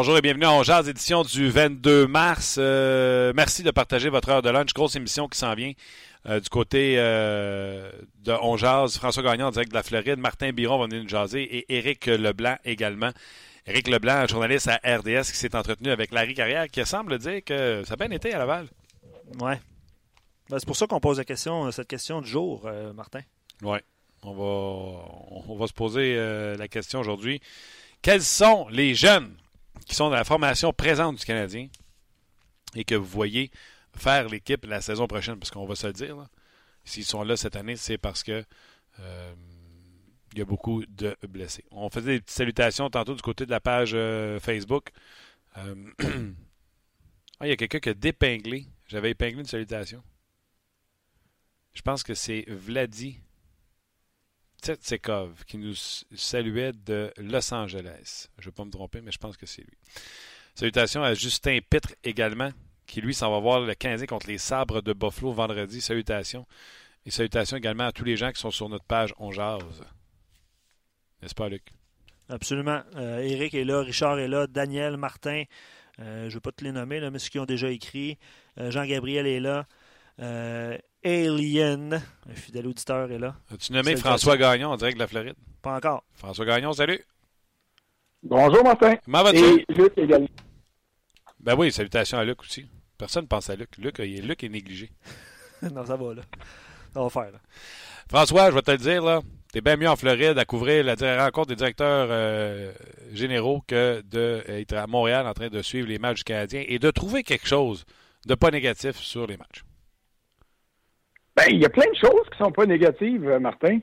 Bonjour et bienvenue à On Jazz, édition du 22 mars. Euh, merci de partager votre heure de lunch. Grosse émission qui s'en vient euh, du côté euh, de On Jazz. François Gagnon en direct de la Floride. Martin Biron va venir nous jaser et Éric Leblanc également. Éric Leblanc, journaliste à RDS qui s'est entretenu avec Larry Carrière qui semble dire que ça a bien été à Laval. Ouais. Ben, c'est pour ça qu'on pose la question, cette question du jour, Martin. Oui. On va, on va se poser la question aujourd'hui. Quels sont les jeunes qui sont dans la formation présente du Canadien et que vous voyez faire l'équipe la saison prochaine, parce qu'on va se le dire, s'ils sont là cette année, c'est parce que euh, il y a beaucoup de blessés. On faisait des petites salutations tantôt du côté de la page euh, Facebook. Euh, ah, il y a quelqu'un qui a dépinglé. J'avais épinglé une salutation. Je pense que c'est Vladi Tsetsekov qui nous saluait de Los Angeles. Je ne vais pas me tromper, mais je pense que c'est lui. Salutations à Justin Pitre également, qui lui s'en va voir le 15 contre les Sabres de Buffalo vendredi. Salutations. Et salutations également à tous les gens qui sont sur notre page On Jase. N'est-ce pas, Luc? Absolument. Eric euh, est là, Richard est là, Daniel, Martin. Euh, je ne vais pas te les nommer, mais ceux qui ont déjà écrit. Euh, Jean-Gabriel est là. Alien. Un fidèle auditeur est là. As-tu nommé François Gagnon en direct de la Floride? Pas encore. François Gagnon, salut. Bonjour, Martin. Comment vas-tu? Et Luc également. Ben oui, salutations à Luc aussi. Personne ne pense à Luc. Luc, Luc est négligé. non, ça va, là. Ça va faire, là. François, je vais te le dire, là. T'es bien mieux en Floride à couvrir la rencontre des directeurs euh, généraux que d'être à Montréal en train de suivre les matchs canadiens et de trouver quelque chose de pas négatif sur les matchs. Ben, il y a plein de choses qui sont pas négatives, euh, Martin.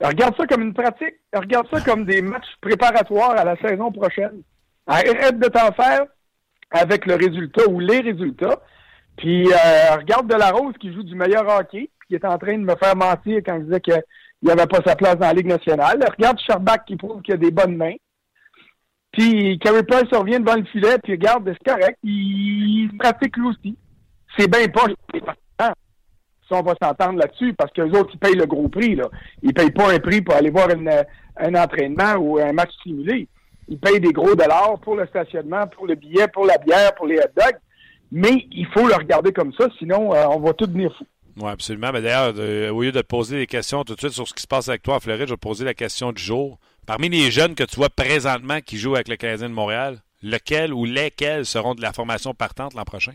Regarde ça comme une pratique. Regarde ça comme des matchs préparatoires à la saison prochaine. Arrête de t'en faire avec le résultat ou les résultats. Puis euh, regarde De La Rose qui joue du meilleur hockey, puis qui est en train de me faire mentir quand il disait qu'il n'avait pas sa place dans la Ligue nationale. Regarde Sherbach qui prouve qu'il a des bonnes mains. Puis Carey Price revient devant le filet, puis regarde, c'est correct, il, il pratique lui aussi. C'est bien pas on va s'entendre là-dessus, parce que les autres, ils payent le gros prix. Là. Ils payent pas un prix pour aller voir un entraînement ou un match simulé. Ils payent des gros dollars pour le stationnement, pour le billet, pour la bière, pour les hot dogs. Mais il faut le regarder comme ça, sinon euh, on va tout devenir fou. Oui, absolument. Mais d'ailleurs, au lieu de te poser des questions tout de suite sur ce qui se passe avec toi en Floride, je vais te poser la question du jour. Parmi les jeunes que tu vois présentement qui jouent avec le Canadien de Montréal, lequel ou lesquels seront de la formation partante l'an prochain?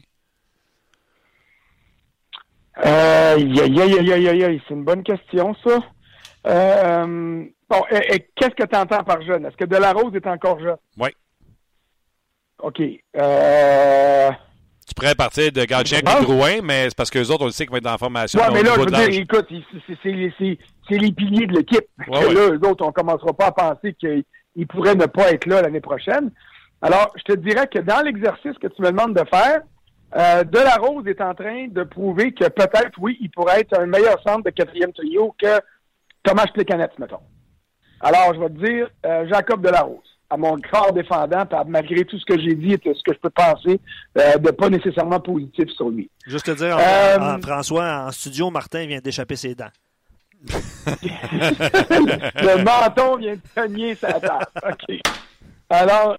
C'est une bonne question, ça. Euh, bon, et, qu'est-ce que tu entends par jeune? Est-ce que Delarose est encore jeune? Oui. OK. Euh... Tu pourrais partir de Galchenyuk et Drouin, mais c'est parce que les autres, on le sait qu'ils vont être en formation. Oui, mais là, je veux dire, écoute, c'est les piliers de l'équipe. Ouais, là, eux autres, on ne commencera pas à penser qu'ils pourraient ne pas être là l'année prochaine. Alors, je te dirais que dans l'exercice que tu me demandes de faire, euh, de la Rose est en train de prouver que peut-être, oui, il pourrait être un meilleur centre de quatrième trio que Thomas Plekanec, mettons. Alors, je vais te dire euh, Jacob Delarose, à mon corps défendant, malgré tout ce que j'ai dit et ce que je peux penser euh, de pas nécessairement positif sur lui. Juste te dire, François, en studio, Martin vient d'échapper ses dents. le menton vient de cogner sa table. OK. Alors,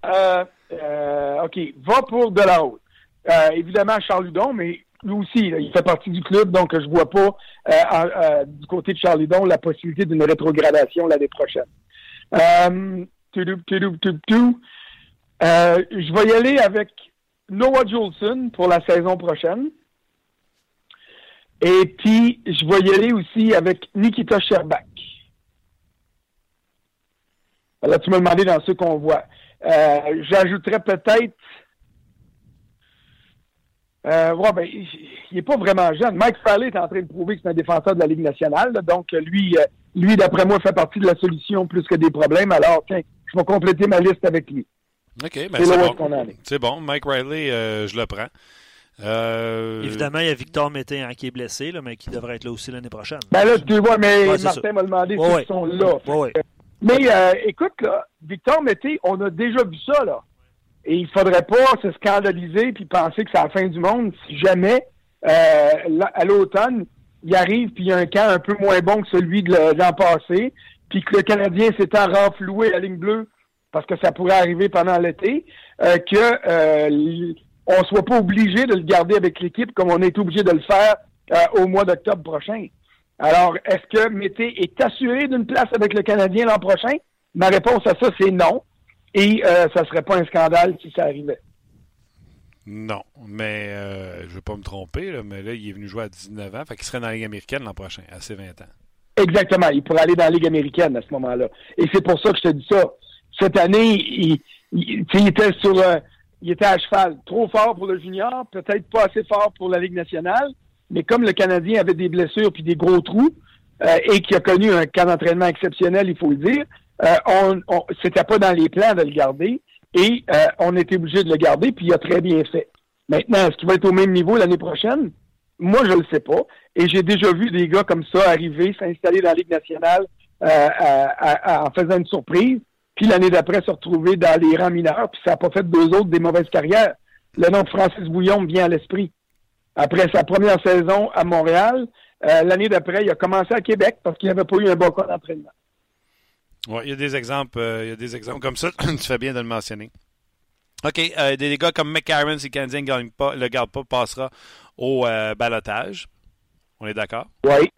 OK, va pour Delarose. Euh, évidemment, Charles Hudon, mais lui aussi, il fait partie du club, donc je vois pas euh, euh, du côté de Charles la possibilité d'une rétrogradation l'année prochaine. je vais y aller avec Noah Jolson pour la saison prochaine. Et puis, je vais y aller aussi avec Nikita Sherbak. Là, tu m'as demandé dans ce qu'on voit. J'ajouterais peut-être Euh, ouais, ben, il n'est pas vraiment jeune. Mike Farley est en train de prouver que c'est un défenseur de la Ligue nationale. Donc, lui, euh, lui d'après moi, fait partie de la solution plus que des problèmes. Alors, tiens, je vais compléter ma liste avec lui. OK, ben c'est bon. C'est bon. Mike Riley, euh, je le prends. Euh... Évidemment, il y a Victor Mété hein, qui est blessé, là, mais qui devrait être là aussi l'année prochaine. Ben là, tu vois, mais Martin m'a demandé s'ils sont là. mais euh, écoute, là, Victor Mété, on a déjà vu ça, là. Et il faudrait pas se scandaliser puis penser que c'est la fin du monde si jamais, euh, à l'automne, il arrive puis il y a un camp un peu moins bon que celui de l'an passé, puis que le Canadien s'est renfloué la ligne bleue parce que ça pourrait arriver pendant l'été, euh, que euh, on soit pas obligé de le garder avec l'équipe comme on est obligé de le faire euh, au mois d'octobre prochain. Alors, est-ce que Mété est assuré d'une place avec le Canadien l'an prochain? Ma réponse à ça, c'est non. Et euh, ça serait pas un scandale si ça arrivait. Non, mais euh, je ne veux pas me tromper, mais là, il est venu jouer à 19 ans, fait qu'il serait dans la Ligue américaine l'an prochain, à ses 20 ans. Exactement, il pourrait aller dans la Ligue américaine à ce moment-là. Et c'est pour ça que je te dis ça. Cette année, il, était sur euh, il était à cheval trop fort pour le junior, peut-être pas assez fort pour la Ligue nationale, mais comme le Canadien avait des blessures puis des gros trous, euh, et qui a connu un camp d'entraînement exceptionnel, il faut le dire, euh, on, on c'était pas dans les plans de le garder et euh, on était obligé de le garder, puis il a très bien fait. Maintenant, est-ce qu'il va être au même niveau l'année prochaine? Moi, je le sais pas. Et j'ai déjà vu des gars comme ça arriver, s'installer dans la Ligue nationale euh, en faisant une surprise, puis l'année d'après se retrouver dans les rangs mineurs, puis ça n'a pas fait deux autres des mauvaises carrières. Le nom de Francis Bouillon vient à l'esprit. Après sa première saison à Montréal, l'année d'après, il a commencé à Québec parce qu'il n'avait pas eu un bon cas d'entraînement. Oui, il y a des exemples, euh, il y a des exemples comme ça. tu fais bien de le mentionner. OK, euh, des gars comme McCarron, si le Canadien ne le garde pas, passera au euh, balotage. On est d'accord? Oui.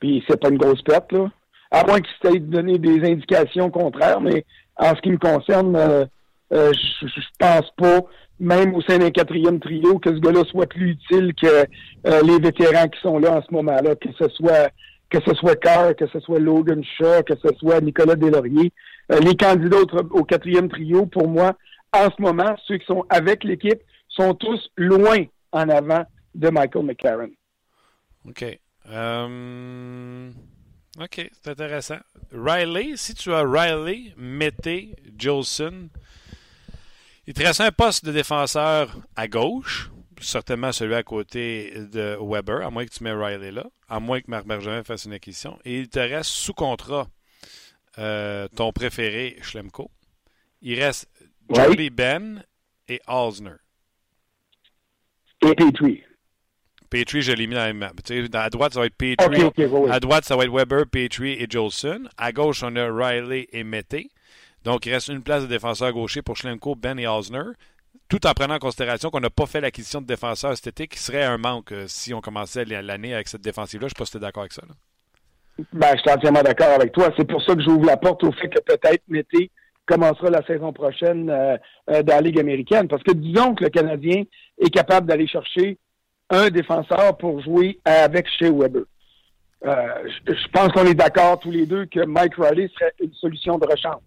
Puis c'est pas une grosse perte, là. À moins qu'il s'est donné des indications contraires, mais en ce qui me concerne, je, je pense pas, même au sein d'un quatrième trio, que ce gars-là soit plus utile que les vétérans qui sont là en ce moment-là, que ce soit que ce soit Carr, que ce soit Logan Shaw, que ce soit Nicolas Delaurier. Euh, les candidats au, quatrième trio, pour moi, en ce moment, ceux qui sont avec l'équipe, sont tous loin en avant de Michael McCarron. OK. Euh, OK, c'est intéressant. Riley, si tu as Riley, mettez Jolson. Il te reste un poste de défenseur à gauche certainement celui à côté de Weber, à moins que tu mets Riley là, à moins que Marc Bergevin fasse une acquisition. Et il te reste sous contrat euh, ton préféré, Schlemko. Il reste Jody Ben et Alsner. Et Petrie. Petrie, je l'ai mis dans la map. à droite, ça va être Petrie. À droite, ça va être Weber, Petrie et Jolson. À gauche, on a Riley et Mété. Donc, il reste une place de défenseur gaucher pour Schlemko, Ben et Osner tout en prenant en considération qu'on n'a pas fait l'acquisition de défenseurs cet été, qui serait un manque euh, si on commençait l'année avec cette défensive-là. Je ne sais pas si tu es d'accord avec ça. Ben, je suis entièrement d'accord avec toi. C'est pour ça que j'ouvre la porte au fait que peut-être Mété commencera la saison prochaine euh, euh, dans la Ligue américaine. Parce que disons que le Canadien est capable d'aller chercher un défenseur pour jouer avec chez Weber. je, pense qu'on est d'accord tous les deux que Mike Riley serait une solution de rechange.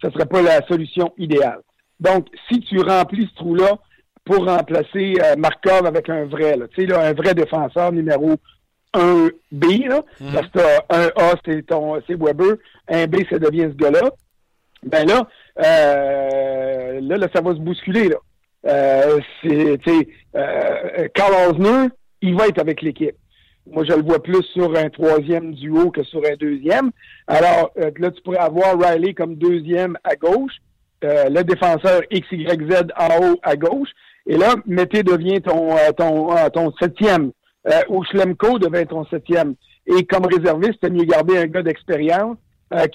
Ce ne serait pas la solution idéale. Donc, si tu remplis ce trou-là pour remplacer euh, Markov avec un vrai, tu sais, un vrai défenseur numéro 1B, là, mhm. parce que un A, c'est ton c'est Weber, un B, ça devient ce gars-là, ben là, euh, là, là, ça va se bousculer, là. Euh, c'est, euh, Carl Osner, il va être avec l'équipe. Moi, je le vois plus sur un troisième duo que sur un deuxième. Alors, là, tu pourrais avoir Riley comme deuxième à gauche, euh, le défenseur XYZ en haut à gauche. Et là, Mété devient ton, euh, ton, euh, ton septième. ou Schlemko devient ton septième. Et comme réserviste, c'est mieux garder un gars d'expérience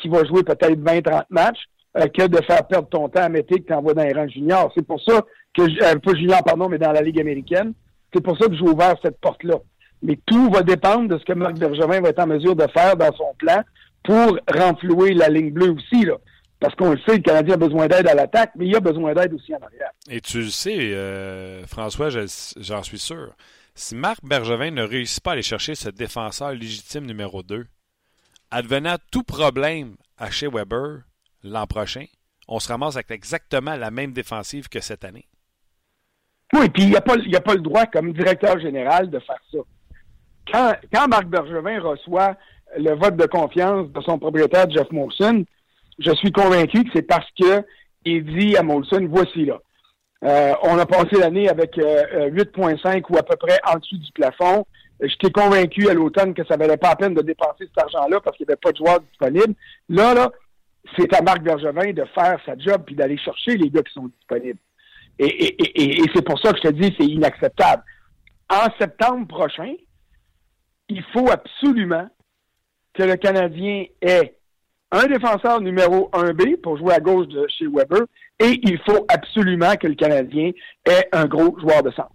qui va jouer peut-être 20-30 matchs que de faire perdre ton temps à Mété que tu envoies dans les rangs juniors. C'est pour ça que, pas junior, pardon, mais dans la Ligue américaine. C'est pour ça que j'ai ouvert cette porte-là. Mais tout va dépendre de ce que Marc Bergevin va être en mesure de faire dans son plan pour renflouer la ligne bleue aussi. Là. Parce qu'on le sait, le Canadien a besoin d'aide à l'attaque, mais il a besoin d'aide aussi en arrière. Et tu le sais, euh, François, j'en suis sûr. Si Marc Bergevin ne réussit pas à aller chercher ce défenseur légitime numéro 2, advenant tout problème à chez Weber l'an prochain, on se ramasse avec exactement la même défensive que cette année. Oui, puis il pas, a pas le droit, comme directeur général, de faire ça. Quand, quand Marc Bergevin reçoit le vote de confiance de son propriétaire Jeff Molson, je suis convaincu que c'est parce que il dit à Molson, voici là. Euh, on a passé l'année avec 8,5 euh, ou à peu près en dessous du plafond. J'étais convaincu à l'automne que ça valait pas la peine de dépenser cet argent-là parce qu'il n'y avait pas de joueurs disponibles. Là, là, c'est à Marc Bergevin de faire sa job puis d'aller chercher les gars qui sont disponibles. Et, c'est pour ça que je te dis, c'est inacceptable. En septembre prochain, il faut absolument que le Canadien ait un défenseur numéro 1B pour jouer à gauche de chez Weber et il faut absolument que le Canadien ait un gros joueur de centre.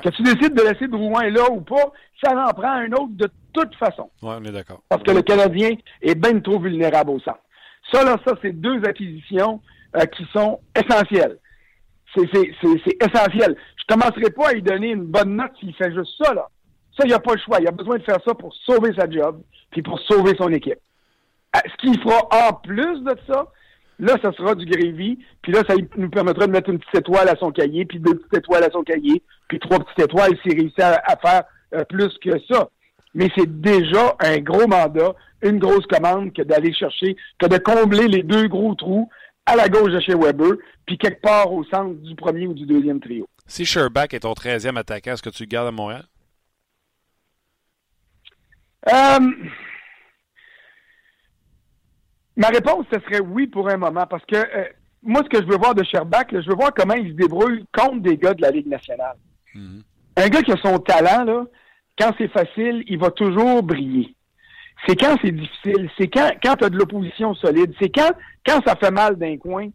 Que tu décides de laisser Drouin là ou pas, ça en prend un autre de toute façon. Oui, on est d'accord. Parce que le Canadien est bien trop vulnérable au centre. Ça, là, ça, c'est deux acquisitions euh, qui sont essentielles. C'est essentiel. Je ne commencerai pas à lui donner une bonne note s'il fait juste ça, là. Ça, il n'y a pas le choix. Il a besoin de faire ça pour sauver sa job, puis pour sauver son équipe. Euh, ce qu'il fera en plus de ça, là, ça sera du gravy, puis là, ça nous permettra de mettre une petite étoile à son cahier, puis deux petites étoiles à son cahier, puis trois petites étoiles s'il réussit à, faire euh, plus que ça. Mais c'est déjà un gros mandat, une grosse commande que d'aller chercher, que de combler les deux gros trous à la gauche de chez Weber, puis quelque part au centre du premier ou du deuxième trio. Si Sherback est ton 13e attaquant, est-ce que tu le gardes à Montréal? Euh, ma réponse, ce serait oui pour un moment, parce que euh, moi, ce que je veux voir de Sherback, je veux voir comment il se débrouille contre des gars de la Ligue nationale. Mhm. Un gars qui a son talent, là, quand c'est facile, il va toujours briller. C'est quand c'est difficile, c'est quand, quand tu as de l'opposition solide, c'est quand, quand ça fait mal d'un coin,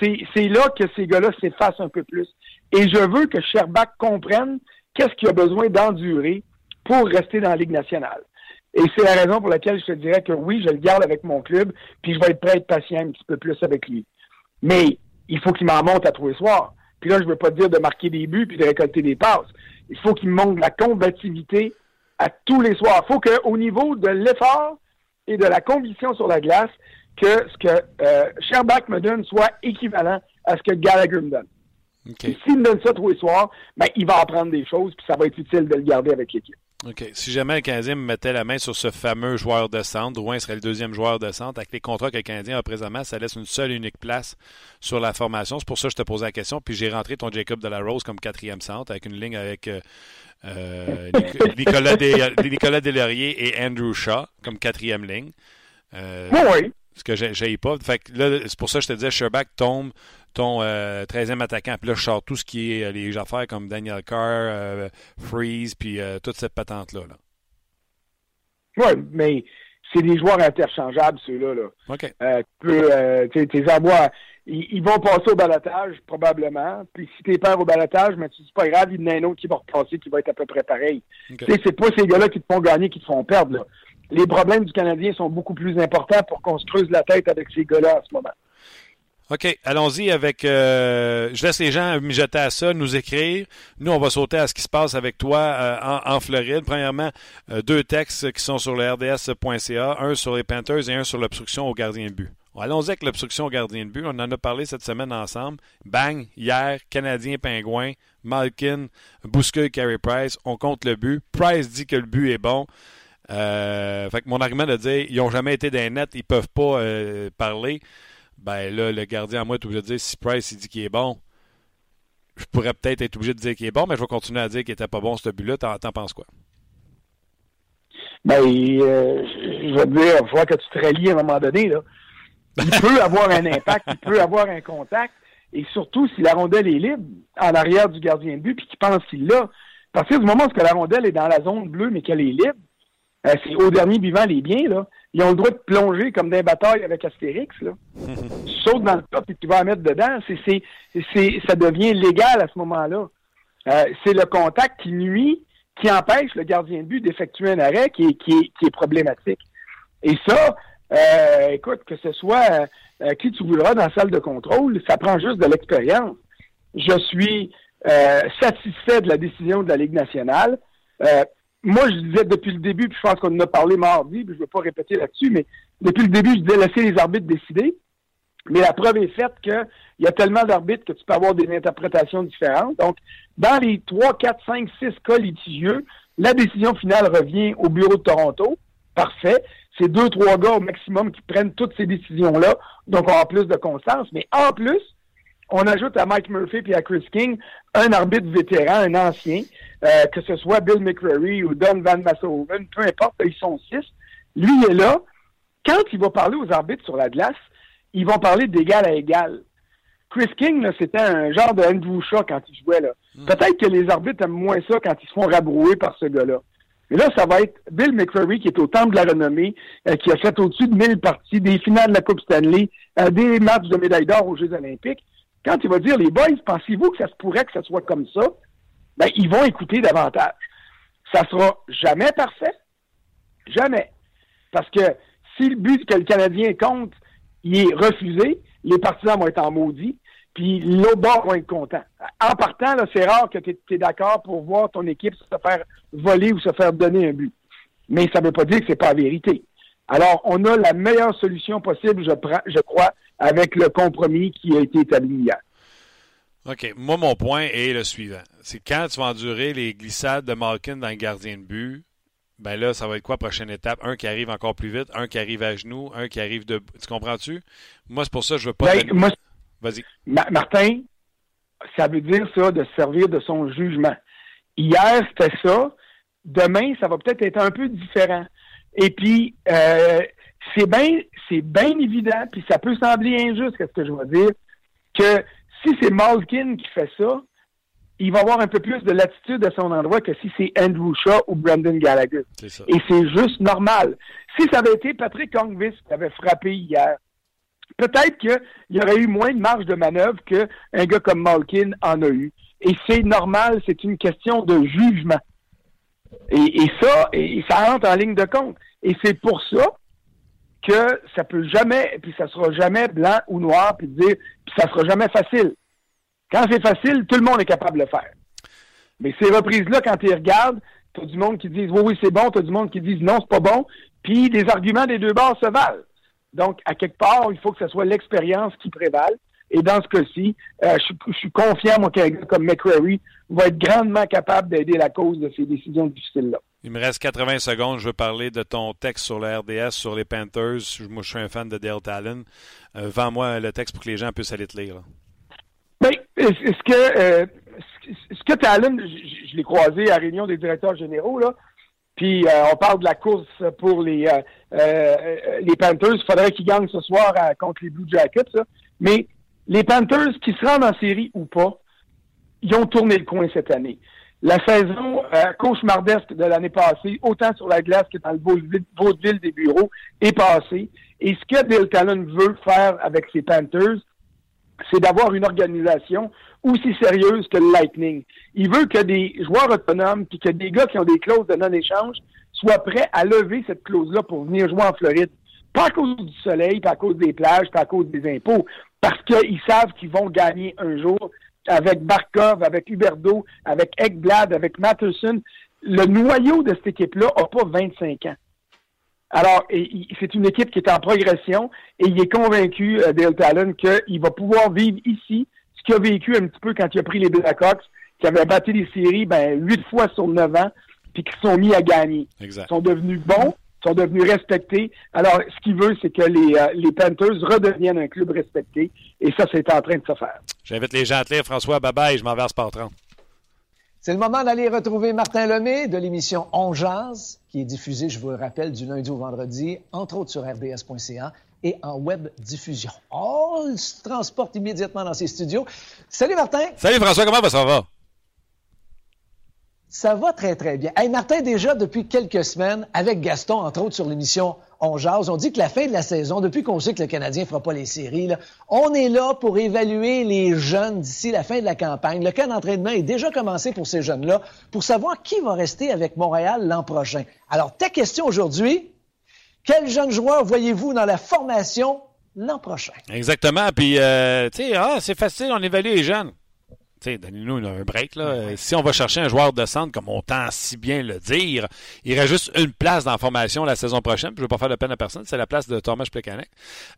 c'est là que ces gars-là s'effacent un peu plus. Et je veux que Sherbach comprenne qu'est-ce qu'il a besoin d'endurer pour rester dans la Ligue nationale. Et c'est la raison pour laquelle je te dirais que oui, je le garde avec mon club, puis je vais être prêt à être patient un petit peu plus avec lui. Mais il faut qu'il m'en monte à tous les soirs. Puis là, je ne veux pas dire de marquer des buts puis de récolter des passes. Il faut qu'il montre la combativité à tous les soirs. Il faut qu'au niveau de l'effort et de la conviction sur la glace, que ce que euh, Sherbach me donne soit équivalent à ce que Gallagher me donne. S'il me donne ça tous les soirs, ben, il va apprendre des choses, puis ça va être utile de le garder avec l'équipe. OK. Si jamais le Canadien me mettait la main sur ce fameux joueur de centre, Drouin serait le deuxième joueur de centre. Avec les contrats que le Canadien a présentement, ça laisse une seule et unique place sur la formation. C'est pour ça que je te posais la question. Puis j'ai rentré ton Jacob de la Rose comme quatrième centre avec une ligne avec euh, euh, Nicolas, Nicolas Delaurier et Andrew Shaw comme quatrième ligne. Euh, oui. Ce que j'ai pas. Fait que là, c'est pour ça que je te disais, Sherbach tombe ton 13e attaquant. Puis là, je sors tout ce qui est les affaires comme Daniel Carr, Freeze, puis toute cette patente-là. Là. Oui, mais c'est des joueurs interchangeables, ceux-là. Là. OK. Euh, tu peux, tes envois, ils, vont passer au balotage, probablement. Puis si tu perds au balotage, mais c'est pas grave, il y en a un autre qui va repasser qui va être à peu près pareil. Okay. C'est pas ces gars-là qui te font gagner, qui te font perdre. Là. Les problèmes du Canadien sont beaucoup plus importants pour qu'on se creuse la tête avec ces gars-là en ce moment. OK, allons-y avec. Euh, je laisse les gens mijoter à ça, nous écrire. Nous, on va sauter à ce qui se passe avec toi euh, en, Floride. Premièrement, euh, deux textes qui sont sur le RDS.ca, un sur les Panthers et un sur l'obstruction au gardien de but. Allons-y avec l'obstruction au gardien de but. On en a parlé cette semaine ensemble. Bang, hier, Canadien Pingouin, Malkin, Bousquet, Carey Price. On compte le but. Price dit que le but est bon. fait que mon argument de dire ils n'ont jamais été d'un net, ils peuvent pas parler ben là, le gardien à moi est obligé de dire si Price il dit qu'il est bon, je pourrais peut-être être obligé de dire qu'il est bon, mais je vais continuer à dire qu'il était pas bon ce but-là. T'en, penses quoi? Ben, euh, je veux dire, il faut que tu te rallies à un moment donné. Là. Il peut avoir un impact, il peut avoir un contact, et surtout si la rondelle est libre en arrière du gardien de but, puis qu'il pense qu'il l'a. À partir du moment où la rondelle est dans la zone bleue, mais qu'elle est libre, euh, c'est au dernier vivant les biens, là ils ont le droit de plonger comme des batailles avec Astérix. Là. tu sautes dans le top et tu vas mettre dedans. C'est, c'est, ça devient légal à ce moment-là. Euh, c'est le contact qui nuit, qui empêche le gardien de but d'effectuer un arrêt qui est, qui est, qui est problématique. Et ça, euh, écoute, que ce soit euh, qui tu voudras dans la salle de contrôle, ça prend juste de l'expérience. Je suis satisfait de la décision de la Ligue nationale moi, je disais depuis le début, puis je pense qu'on en a parlé mardi, puis je ne veux pas répéter là-dessus, mais depuis le début, je disais laisser les arbitres décider. Mais la preuve est faite qu'il y a tellement d'arbitres que tu peux avoir des interprétations différentes. Donc, dans les 3, 4, 5, 6 cas litigieux, la décision finale revient au bureau de Toronto. Parfait. C'est deux, trois gars au maximum qui prennent toutes ces décisions-là. Donc, on a plus de constance. Mais en plus, on ajoute à Mike Murphy et à Chris King un arbitre vétéran, un ancien, euh, que ce soit Bill McCreary ou Don Van Massoven, peu importe, ils sont six. Lui est là. Quand il va parler aux arbitres sur la glace, ils vont parler d'égal à égal. Chris King, c'était un genre de Andrew Shaw quand il jouait. là. Hmm. Peut-être que les arbitres aiment moins ça quand ils se font rabrouer par ce gars-là. Mais là, ça va être Bill McCreary qui est au temple de la renommée, euh, qui a fait au-dessus de 1000 parties, des finales de la Coupe Stanley, euh, des matchs de médaille d'or aux Jeux olympiques. Quand il va dire, les boys, pensez-vous que ça se pourrait que ça soit comme ça? Ben, ils vont écouter davantage. Ça sera jamais parfait. Jamais. Parce que si le but que le Canadien compte, il est refusé, les partisans vont être en maudit, puis l'autre bord va être content. En partant, c'est rare que tu es, d'accord pour voir ton équipe se faire voler ou se faire donner un but. Mais ça ne veut pas dire que c'est pas la vérité. Alors, on a la meilleure solution possible, je, je crois, avec le compromis qui a été établi hier. OK. Moi, mon point est le suivant. C'est quand tu vas endurer les glissades de Malkin dans le gardien de but, ben là, ça va être quoi prochaine étape? Un qui arrive encore plus vite, un qui arrive à genoux, un qui arrive de. Tu comprends-tu? Moi, c'est pour ça que je veux pas. Ben, Vas-y. Martin, ça veut dire ça de servir de son jugement. Hier, c'était ça. Demain, ça va peut-être être un peu différent. Et puis, euh, c'est bien, c'est bien évident, puis ça peut sembler injuste, qu'est-ce que je veux dire, que si c'est Malkin qui fait ça, il va avoir un peu plus de latitude à son endroit que si c'est Andrew Shaw ou Brandon Gallagher. Et c'est juste normal. Si ça avait été Patrick Kongvis qui avait frappé hier, peut-être qu'il y aurait eu moins de marge de manœuvre qu'un gars comme Malkin en a eu. Et c'est normal, c'est une question de jugement. Et, ça, et ça entre en ligne de compte. Et c'est pour ça que ça peut jamais, puis ça sera jamais blanc ou noir, puis dire, puis ça sera jamais facile. Quand c'est facile, tout le monde est capable de le faire. Mais ces reprises-là, quand tu regardes, tu as du monde qui dit oui, oui, c'est bon, tu as du monde qui dit non, c'est pas bon, puis les arguments des deux bords se valent. Donc, à quelque part, il faut que ce soit l'expérience qui prévale. Et dans ce cas-ci, euh, je, suis confiant, moi, qu'un gars comme McCrary va être grandement capable d'aider la cause de ces décisions difficiles-là. Il me reste 80 secondes. Je veux parler de ton texte sur la RDS, sur les Panthers. Moi, je suis un fan de Dale Talon. Euh, Vends-moi le texte pour que les gens puissent aller te lire. Bien, ce que, euh, ce que Talon, je, l'ai croisé à la réunion des directeurs généraux, là. Puis euh, on parle de la course pour les, les Panthers. Il faudrait qu'ils gagnent ce soir contre les Blue Jackets. Mais les Panthers, qui se rendent en série ou pas, ils ont tourné le coin cette année. La saison euh, cauchemardesque de l'année passée, autant sur la glace que dans le vaudeville des bureaux, est passée. Et ce que Bill Talon veut faire avec ses Panthers, c'est d'avoir une organisation aussi sérieuse que le Lightning. Il veut que des joueurs autonomes, puis que des gars qui ont des clauses de non-échange soient prêts à lever cette clause-là pour venir jouer en Floride. Pas à cause du soleil, pas à cause des plages, pas à cause des impôts, parce qu'ils savent qu'ils vont gagner un jour avec Barkov, avec Huberdo, avec Ekblad, avec Matterson. Le noyau de cette équipe-là n'a pas 25 ans. Alors, c'est une équipe qui est en progression et il est convaincu, euh, Dale Talon, qu'il va pouvoir vivre ici ce qu'il a vécu un petit peu quand il a pris les Blackhawks, qui avaient battu les séries ben, 8 fois sur 9 ans, puis qui sont mis à gagner. Ils sont devenus bons, sont devenus respectés. Alors, ce qu'il veut, c'est que les, euh, les, Panthers redeviennent un club respecté. Et ça, c'est en train de se faire. J'invite les gens à te lire. François, bye je m'en vais à Sport 30. C'est le moment d'aller retrouver Martin Lemay de l'émission On Jazz, qui est diffusée, je vous le rappelle, du lundi au vendredi, entre autres sur RDS.ca et en web diffusion. Oh, il se transporte immédiatement dans ses studios. Salut Martin. Salut François, comment ça va? Ça va très, très bien. Hey, Martin, déjà depuis quelques semaines, avec Gaston, entre autres sur l'émission On Jase, on dit que la fin de la saison, depuis qu'on sait que le Canadien ne fera pas les séries, on est là pour évaluer les jeunes d'ici la fin de la campagne. Le cas d'entraînement est déjà commencé pour ces jeunes-là, pour savoir qui va rester avec Montréal l'an prochain. Alors, ta question aujourd'hui, quel jeune joueur voyez-vous dans la formation l'an prochain? Exactement. Puis, euh, tu sais, ah, c'est facile, on évalue les jeunes. Donnez-nous un break. Là. Si on va chercher un joueur de centre, comme on tend si bien le dire, il reste juste une place dans la formation la saison prochaine. Je ne veux pas faire de peine à personne. C'est la place de Thomas Plekanec.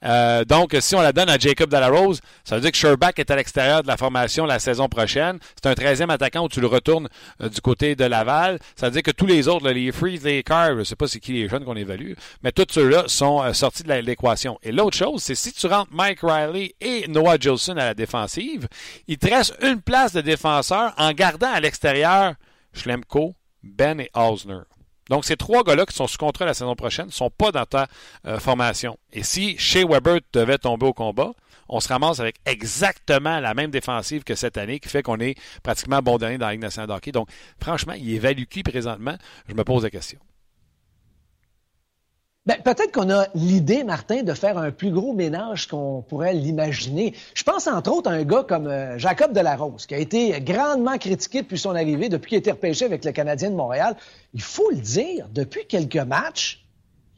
Euh, donc, si on la donne à Jacob Delarose, ça veut dire que Sherbach est à l'extérieur de la formation la saison prochaine. C'est un 13e attaquant où tu le retournes euh, du côté de Laval. Ça veut dire que tous les autres, les Freeze, les Cars, je ne sais pas c'est qui les jeunes qu'on évalue, mais tous ceux-là sont euh, sortis de l'équation. Et l'autre chose, c'est si tu rentres Mike Riley et Noah Jolson à la défensive, il te reste une place de défenseur en gardant à l'extérieur Schlemko, Ben et Hausner. Donc, ces trois gars-là qui sont sous contrat la saison prochaine ne sont pas dans ta euh, formation. Et si Shea Weber devait tomber au combat, on se ramasse avec exactement la même défensive que cette année, qui fait qu'on est pratiquement bon dernier dans la Ligue nationale de. Donc, franchement, il évalue qui présentement? Je me pose la question. Ben, peut-être qu'on a l'idée, Martin, de faire un plus gros ménage qu'on pourrait l'imaginer. Je pense entre autres à un gars comme euh, Jacob Delarose, qui a été grandement critiqué depuis son arrivée, depuis qu'il a été repêché avec le Canadien de Montréal. Il faut le dire, depuis quelques matchs,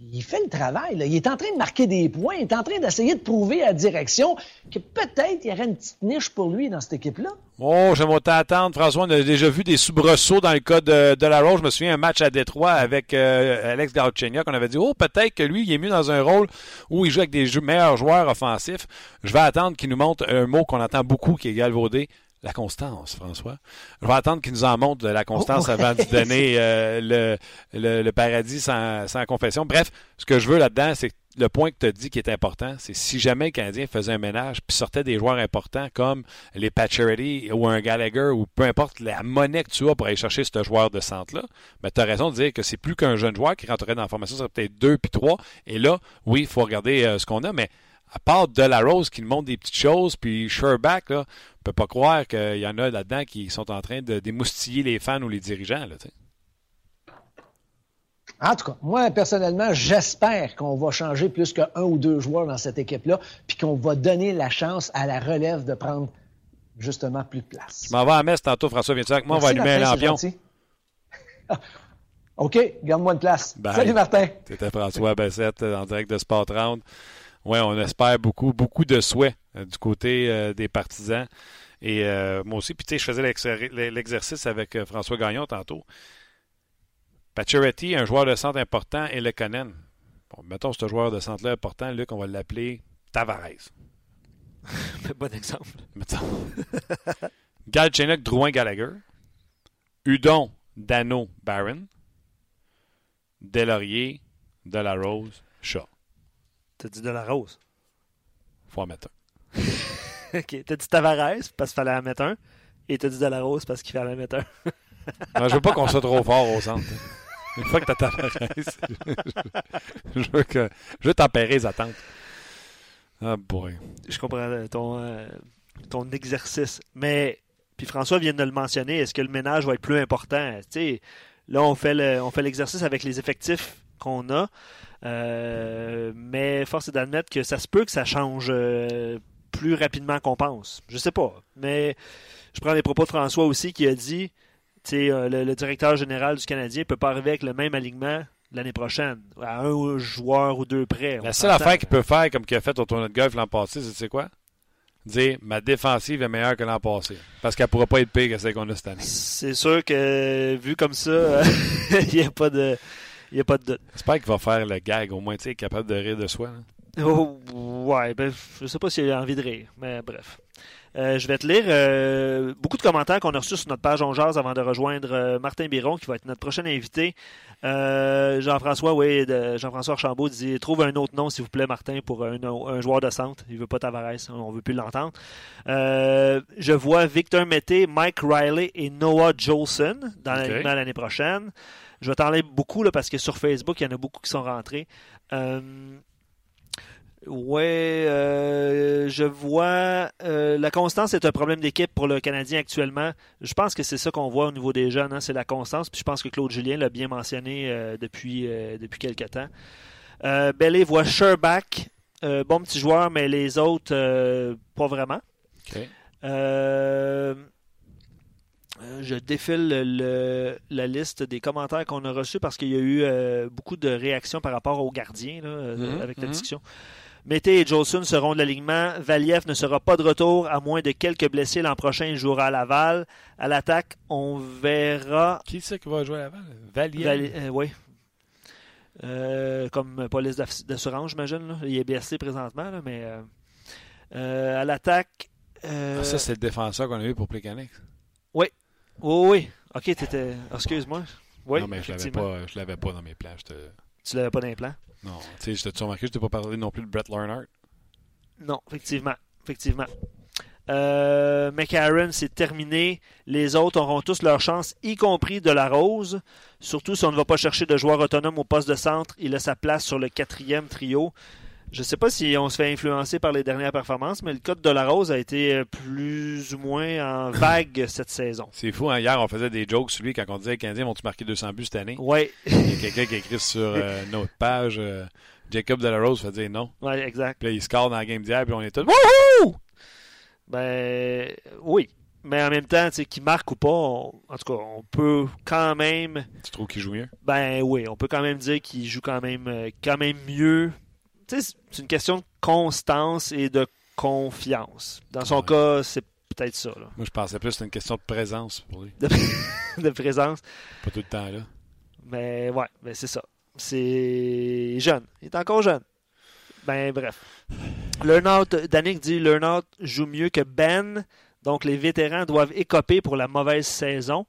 il fait le travail. Il est en train de marquer des points. Il est en train d'essayer de prouver à la direction que peut-être il y aurait une petite niche pour lui dans cette équipe-là. Oh, j'aimerais t'attendre, François. On a déjà vu des soubresauts dans le cas de, de la Rose. Je me souviens un match à Détroit avec euh, Alex Galchenyuk. On avait dit, oh, peut-être que lui, il est mieux dans un rôle où il joue avec des meilleurs joueurs offensifs. Je vais attendre qu'il nous montre un mot qu'on entend beaucoup qui est galvaudé la constance, François. Je vais attendre qu'il nous en montre de la constance oh, avant de donner euh, le, paradis sans, confession. Bref, ce que je veux là-dedans, c'est le point que tu as dit qui est important, c'est si jamais le Canadien faisait un ménage puis sortait des joueurs importants comme les Patcherity ou un Gallagher ou peu importe la monnaie que tu as pour aller chercher ce joueur de centre-là, mais tu as raison de dire que c'est plus qu'un jeune joueur qui rentrerait dans la formation, ça serait peut-être deux puis trois. Et là, oui, il faut regarder euh, ce qu'on a, mais à part Delarose qui nous montre des petites choses, puis Sherbach, là, ne peut pas croire qu'il y en a là-dedans qui sont en train de démoustiller les fans ou les dirigeants. Là, en tout cas, moi, personnellement, j'espère qu'on va changer plus qu'un ou deux joueurs dans cette équipe-là, puis qu'on va donner la chance à la relève de prendre justement plus de place. Je m'en vais à Metz tantôt, François. Viens-tu avec moi? on va allumer un lampion. OK, garde-moi une place. Salut, Martin. C'était François Bessette en direct de Sport 30. Oui, on espère beaucoup, beaucoup de souhaits euh, du côté euh, des partisans. Et euh, moi aussi, puis tu sais, je faisais l'exercice avec François Gagnon tantôt. Pacioretty, un joueur de centre important, et le Conan. Bon, mettons ce joueur de centre-là important, Luc, on va l'appeler Tavares. bon exemple. Mettons. Galchenyuk, Drouin, Gallagher. Udon, Dano, Barron. Delaurier, Delarose, Shaw. T'as dit de la rose. Faut en mettre un. OK. T'as dit Tavares parce qu'il fallait en mettre un. Et t'as dit de la rose parce qu'il fallait en mettre un. non, je veux pas qu'on soit trop fort au centre. Une fois que t'as Tavares, je veux que je veux tempérer les attentes. Ah boy. Je comprends euh, ton, euh, ton exercice. Mais, puis François vient de le mentionner, est-ce que le ménage va être plus important? sais, là, on fait l'exercice avec les effectifs qu'on a. Euh, mais force est d'admettre que ça se peut que ça change euh, plus rapidement qu'on pense. Je sais pas. Mais je prends les propos de François aussi qui a dit euh, le, le, directeur général du Canadien ne peut pas arriver avec le même alignement l'année prochaine, à un joueur ou deux près. La seule affaire qu'il peut faire, comme qu'il a fait au tournoi de golf l'an passé, c'est quoi? Dire ma défensive est meilleure que l'an passé. Parce qu'elle ne pourra pas être pire que celle qu'on a cette année. C'est sûr que, vu comme ça, il n'y a pas de. Il n'y a pas de doute. J'espère qu'il va faire le gag, au moins, tu sais, capable de rire de soi. Oh, ouais, ben, je sais pas s'il a envie de rire, mais bref. Euh, je vais te lire euh, beaucoup de commentaires qu'on a reçus sur notre page On avant de rejoindre euh, Martin Biron, qui va être notre prochain invité. Jean-François, oui, Jean-François Archambault dit Trouve un autre nom, s'il vous plaît, Martin, pour un, joueur de centre. Il veut pas Tavares, on veut plus l'entendre. je vois Victor Mété, Mike Riley et Noah Jolson dans l'année prochaine. Je vais t'en lire beaucoup là, parce que sur Facebook, il y en a beaucoup qui sont rentrés. Euh, ouais, euh, je vois. Euh, la constance est un problème d'équipe pour le Canadien actuellement. Je pense que c'est ça qu'on voit au niveau des jeunes, hein, c'est la constance. Puis je pense que Claude Julien l'a bien mentionné depuis, depuis quelques temps. Bellé voit Sherbach, bon petit joueur, mais les autres, pas vraiment. Euh, je défile la liste des commentaires qu'on a reçus parce qu'il y a eu euh, beaucoup de réactions par rapport aux gardiens euh, mhm, avec la mhm. discussion. Mété et Jolson seront de l'alignement. Valiev ne sera pas de retour, à moins de quelques blessés l'an prochain. Il jouera à Laval. À l'attaque, on verra. Qui c'est qui va jouer à Laval? Valiev. Vali- euh, oui. Euh, comme police d'assurance, j'imagine. Il est blessé présentement, là, mais euh, euh, à l'attaque. euh, Ah, ça, c'est le défenseur qu'on a eu pour Plekanec. oui, oui. Ok, t'étais. Excuse-moi. Oui, non, mais je l'avais pas, je l'avais pas dans mes plans. Je te- Tu l'avais pas d'implant? Non, tu sais, je t'ai remarqué, je t'ai pas parlé non plus de Brett Larnart. Non, effectivement. Effectivement. Euh, McCarron, c'est terminé. Les autres auront tous leur chance, y compris de la Rose. Surtout si on ne va pas chercher de joueur autonome au poste de centre. Il a sa place sur le quatrième trio. Je ne sais pas si on se fait influencer par les dernières performances, mais le code de la Rose a été euh, plus ou moins en vague cette saison. C'est fou, hein? hier, on faisait des jokes sur lui quand on disait les Canadiens vont-tu marquer 200 buts cette année? Oui, Il y a quelqu'un qui a écrit sur euh, notre page euh, Jacob Delarose fait dire non. ouais, exact. Puis là, il score dans la game d'hier, puis on est tous Wouhou! Ben oui. Mais en même temps, tu sais, qu'il marque ou pas, on- en tout cas, on peut quand même Tu trouves qu'il joue mieux? Ben oui, on peut quand même dire qu'il joue quand même, quand même mieux. C'est une question de constance et de confiance. Dans son Ouais. cas, c'est peut-être ça, là. Moi, je pensais plus que c'était une question de présence pour lui. De, de présence. Pas tout le temps là. Mais ouais, ben c'est ça. C'est jeune. Il est encore jeune. Ben bref. Learnout, Danick dit Learnout joue mieux que Ben. Donc les vétérans doivent écoper pour la mauvaise saison.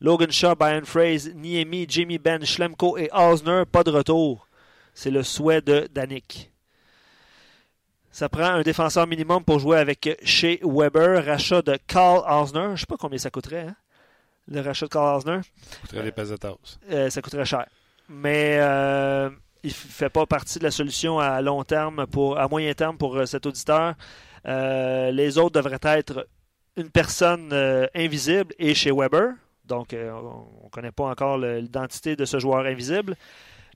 Logan Shaw, Brian Fraser, Niemi, Jimmy Ben, Schlemko et Osner, pas de retour. C'est le souhait de Danick. Ça prend un défenseur minimum pour jouer avec Shea Weber. Rachat de Carl Osner. Je sais pas combien ça coûterait, hein, le rachat de Carl Osner. Coûterait des pesetas. Euh, ça coûterait cher. Mais euh, il ne fait pas partie de la solution à long terme, pour, à moyen terme pour euh, cet auditeur. Euh, les autres devraient être une personne invisible et chez Weber. Donc, on ne connaît pas encore l'identité de ce joueur invisible.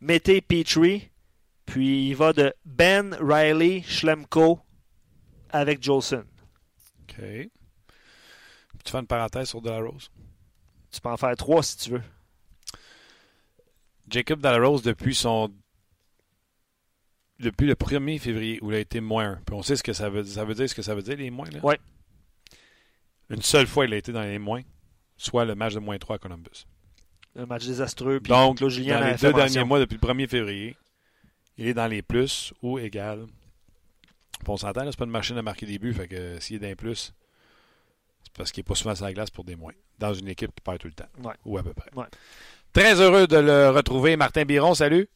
Mettez Petrie. Puis il va de Ben, Riley, Schlemko avec Jolson. OK. Tu fais une parenthèse sur Delarose. Tu peux en faire trois si tu veux. Jacob Delarose, depuis son. Depuis le 1er février, où il a été moins 1. Puis on sait ce que ça veut dire. Ça veut dire ce que ça veut dire, les moins, là? Ouais. Une seule fois, il a été dans les moins, soit le match de moins 3 à Columbus. Un match désastreux. Puis Donc, Julien dans les deux mention. derniers mois, depuis le 1er février, il est dans les plus ou égal. On s'entend, là, c'est pas une machine à marquer des buts, fait que s'il est dans les plus, c'est parce qu'il n'est pas souvent sur la glace pour des moins. Dans une équipe qui perd tout le temps. Ouais. Ou à peu près. Ouais. Très heureux de le retrouver. Martin Biron, salut.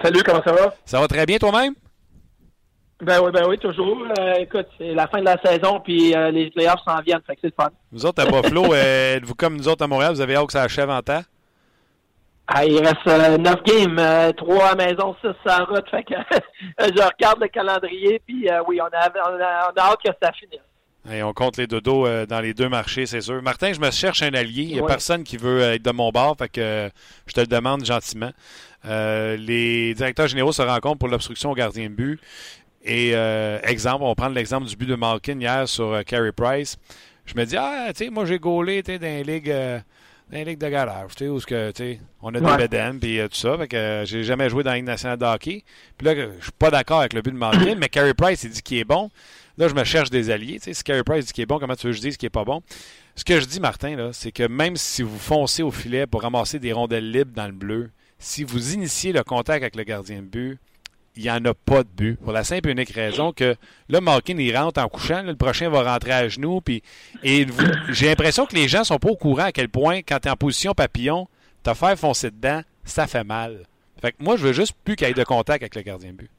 Salut, comment ça va? Ça va très bien toi-même? Ben oui, ben oui, toujours. Euh, écoute, c'est la fin de la saison, puis euh, les playoffs s'en viennent, fait que c'est le fun. Nous autres à Buffalo, euh, êtes-vous comme nous autres à Montréal, vous avez hâte que ça achève en temps? Ah, il reste euh, 9 games, euh, 3 à maison, 6 en route, fait que je regarde le calendrier, puis euh, oui, on a, on, a, on a hâte que ça finisse. Et on compte les dodos dans les deux marchés, c'est sûr. Martin, je me cherche un allié. Il n'y a personne qui veut être de mon bord, fait que je te le demande gentiment. Les directeurs généraux se rencontrent pour l'obstruction au gardien de but. Et euh, exemple, on va prendre l'exemple du but de Malkin hier sur euh, Carey Price. Je me dis, ah, tu sais, moi j'ai gaulé dans les ligues. euh, dans les ligues de garage, tu sais, où que, tu sais, on a des bedaines puis euh, tout ça, fait que euh, j'ai jamais joué dans la Ligue nationale de hockey. Puis là, je suis pas d'accord avec le but de Malkin, mais Carey Price, il dit qu'il est bon. Là, je me cherche des alliés. Tu sais, si Carey Price dit qu'il est bon, comment tu veux que je dise qu'il est pas bon? Ce que je dis, Martin, là, c'est que même si vous foncez au filet pour ramasser des rondelles libres dans le bleu, si vous initiez le contact avec le gardien de but, il n'y en a pas de but. Pour la simple et unique raison que là, Malkin, il rentre en couchant. le prochain va rentrer à genoux. Et j'ai l'impression que les gens sont pas au courant à quel point, quand tu es en position papillon, te faire foncer dedans, ça fait mal. Fait que moi, je veux juste plus qu'il y ait de contact avec le gardien de but.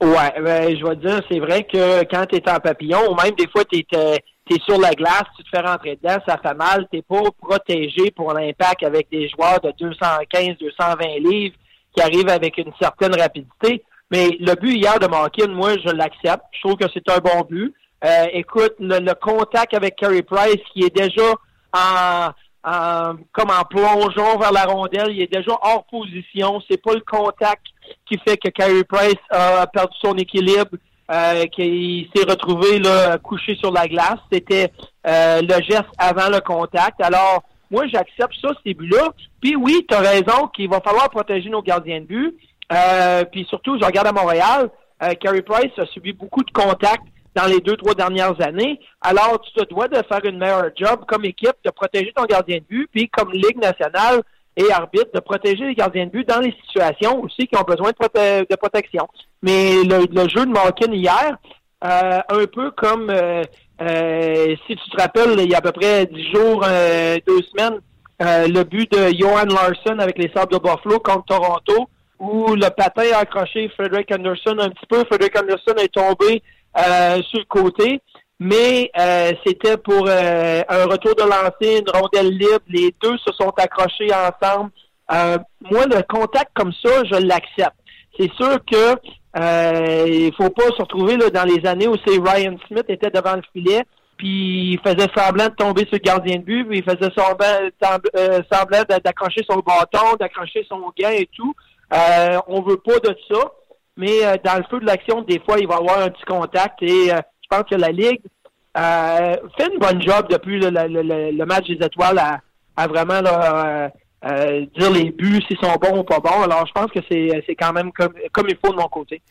Ouais, ben, je vais te dire, c'est vrai que quand tu es en papillon, ou même des fois, tu es, sur la glace, tu te fais rentrer dedans, ça fait mal, tu pas protégé pour l'impact avec des joueurs de 215, 220 livres qui arrivent avec une certaine rapidité. Mais le but hier de Malkin, moi, je l'accepte. Je trouve que c'est un bon but. Euh, écoute, le, le contact avec Carey Price, qui est déjà en, en- comme en plongeon vers la rondelle, il est déjà hors position. C'est pas le contact qui fait que Carey Price a perdu son équilibre, euh, qu'il s'est retrouvé là, couché sur la glace. C'était euh, le geste avant le contact. Alors, moi, j'accepte ça, ces buts-là. Puis oui, tu as raison qu'il va falloir protéger nos gardiens de but. puis surtout, je regarde à Montréal, Carey Price a subi beaucoup de contacts dans les deux, trois dernières années. Alors, tu te dois de faire une meilleure job comme équipe, de protéger ton gardien de but, puis comme Ligue nationale et arbitre, de protéger les gardiens de but dans les situations aussi qui ont besoin de, protection. Mais le, jeu de Malkin hier, euh, un peu comme, euh, euh, si tu te rappelles, il y a à peu près dix jours, deux semaines, le but de Johan Larson avec les Sables de Buffalo contre Toronto, où le patin a accroché Frederick Anderson un petit peu. Frederick Anderson est tombé euh, sur le côté, mais euh, c'était pour euh, un retour de lancer, une rondelle libre. Les deux se sont accrochés ensemble. moi, le contact comme ça, je l'accepte. C'est sûr que il faut pas se retrouver là, dans les années où c'est Ryan Smith était devant le filet, puis il faisait semblant de tomber sur le gardien de but, puis il faisait semblant, d'accrocher son bâton, d'accrocher son gain et tout. Euh, on veut pas de ça mais euh, dans le feu de l'action, des fois, il va y avoir un petit contact et euh, je pense que la Ligue euh, fait une bonne job depuis le, match des étoiles à, vraiment dire les buts s'ils sont bons ou pas bons. Alors, je pense que c'est quand même comme, comme il faut de mon côté.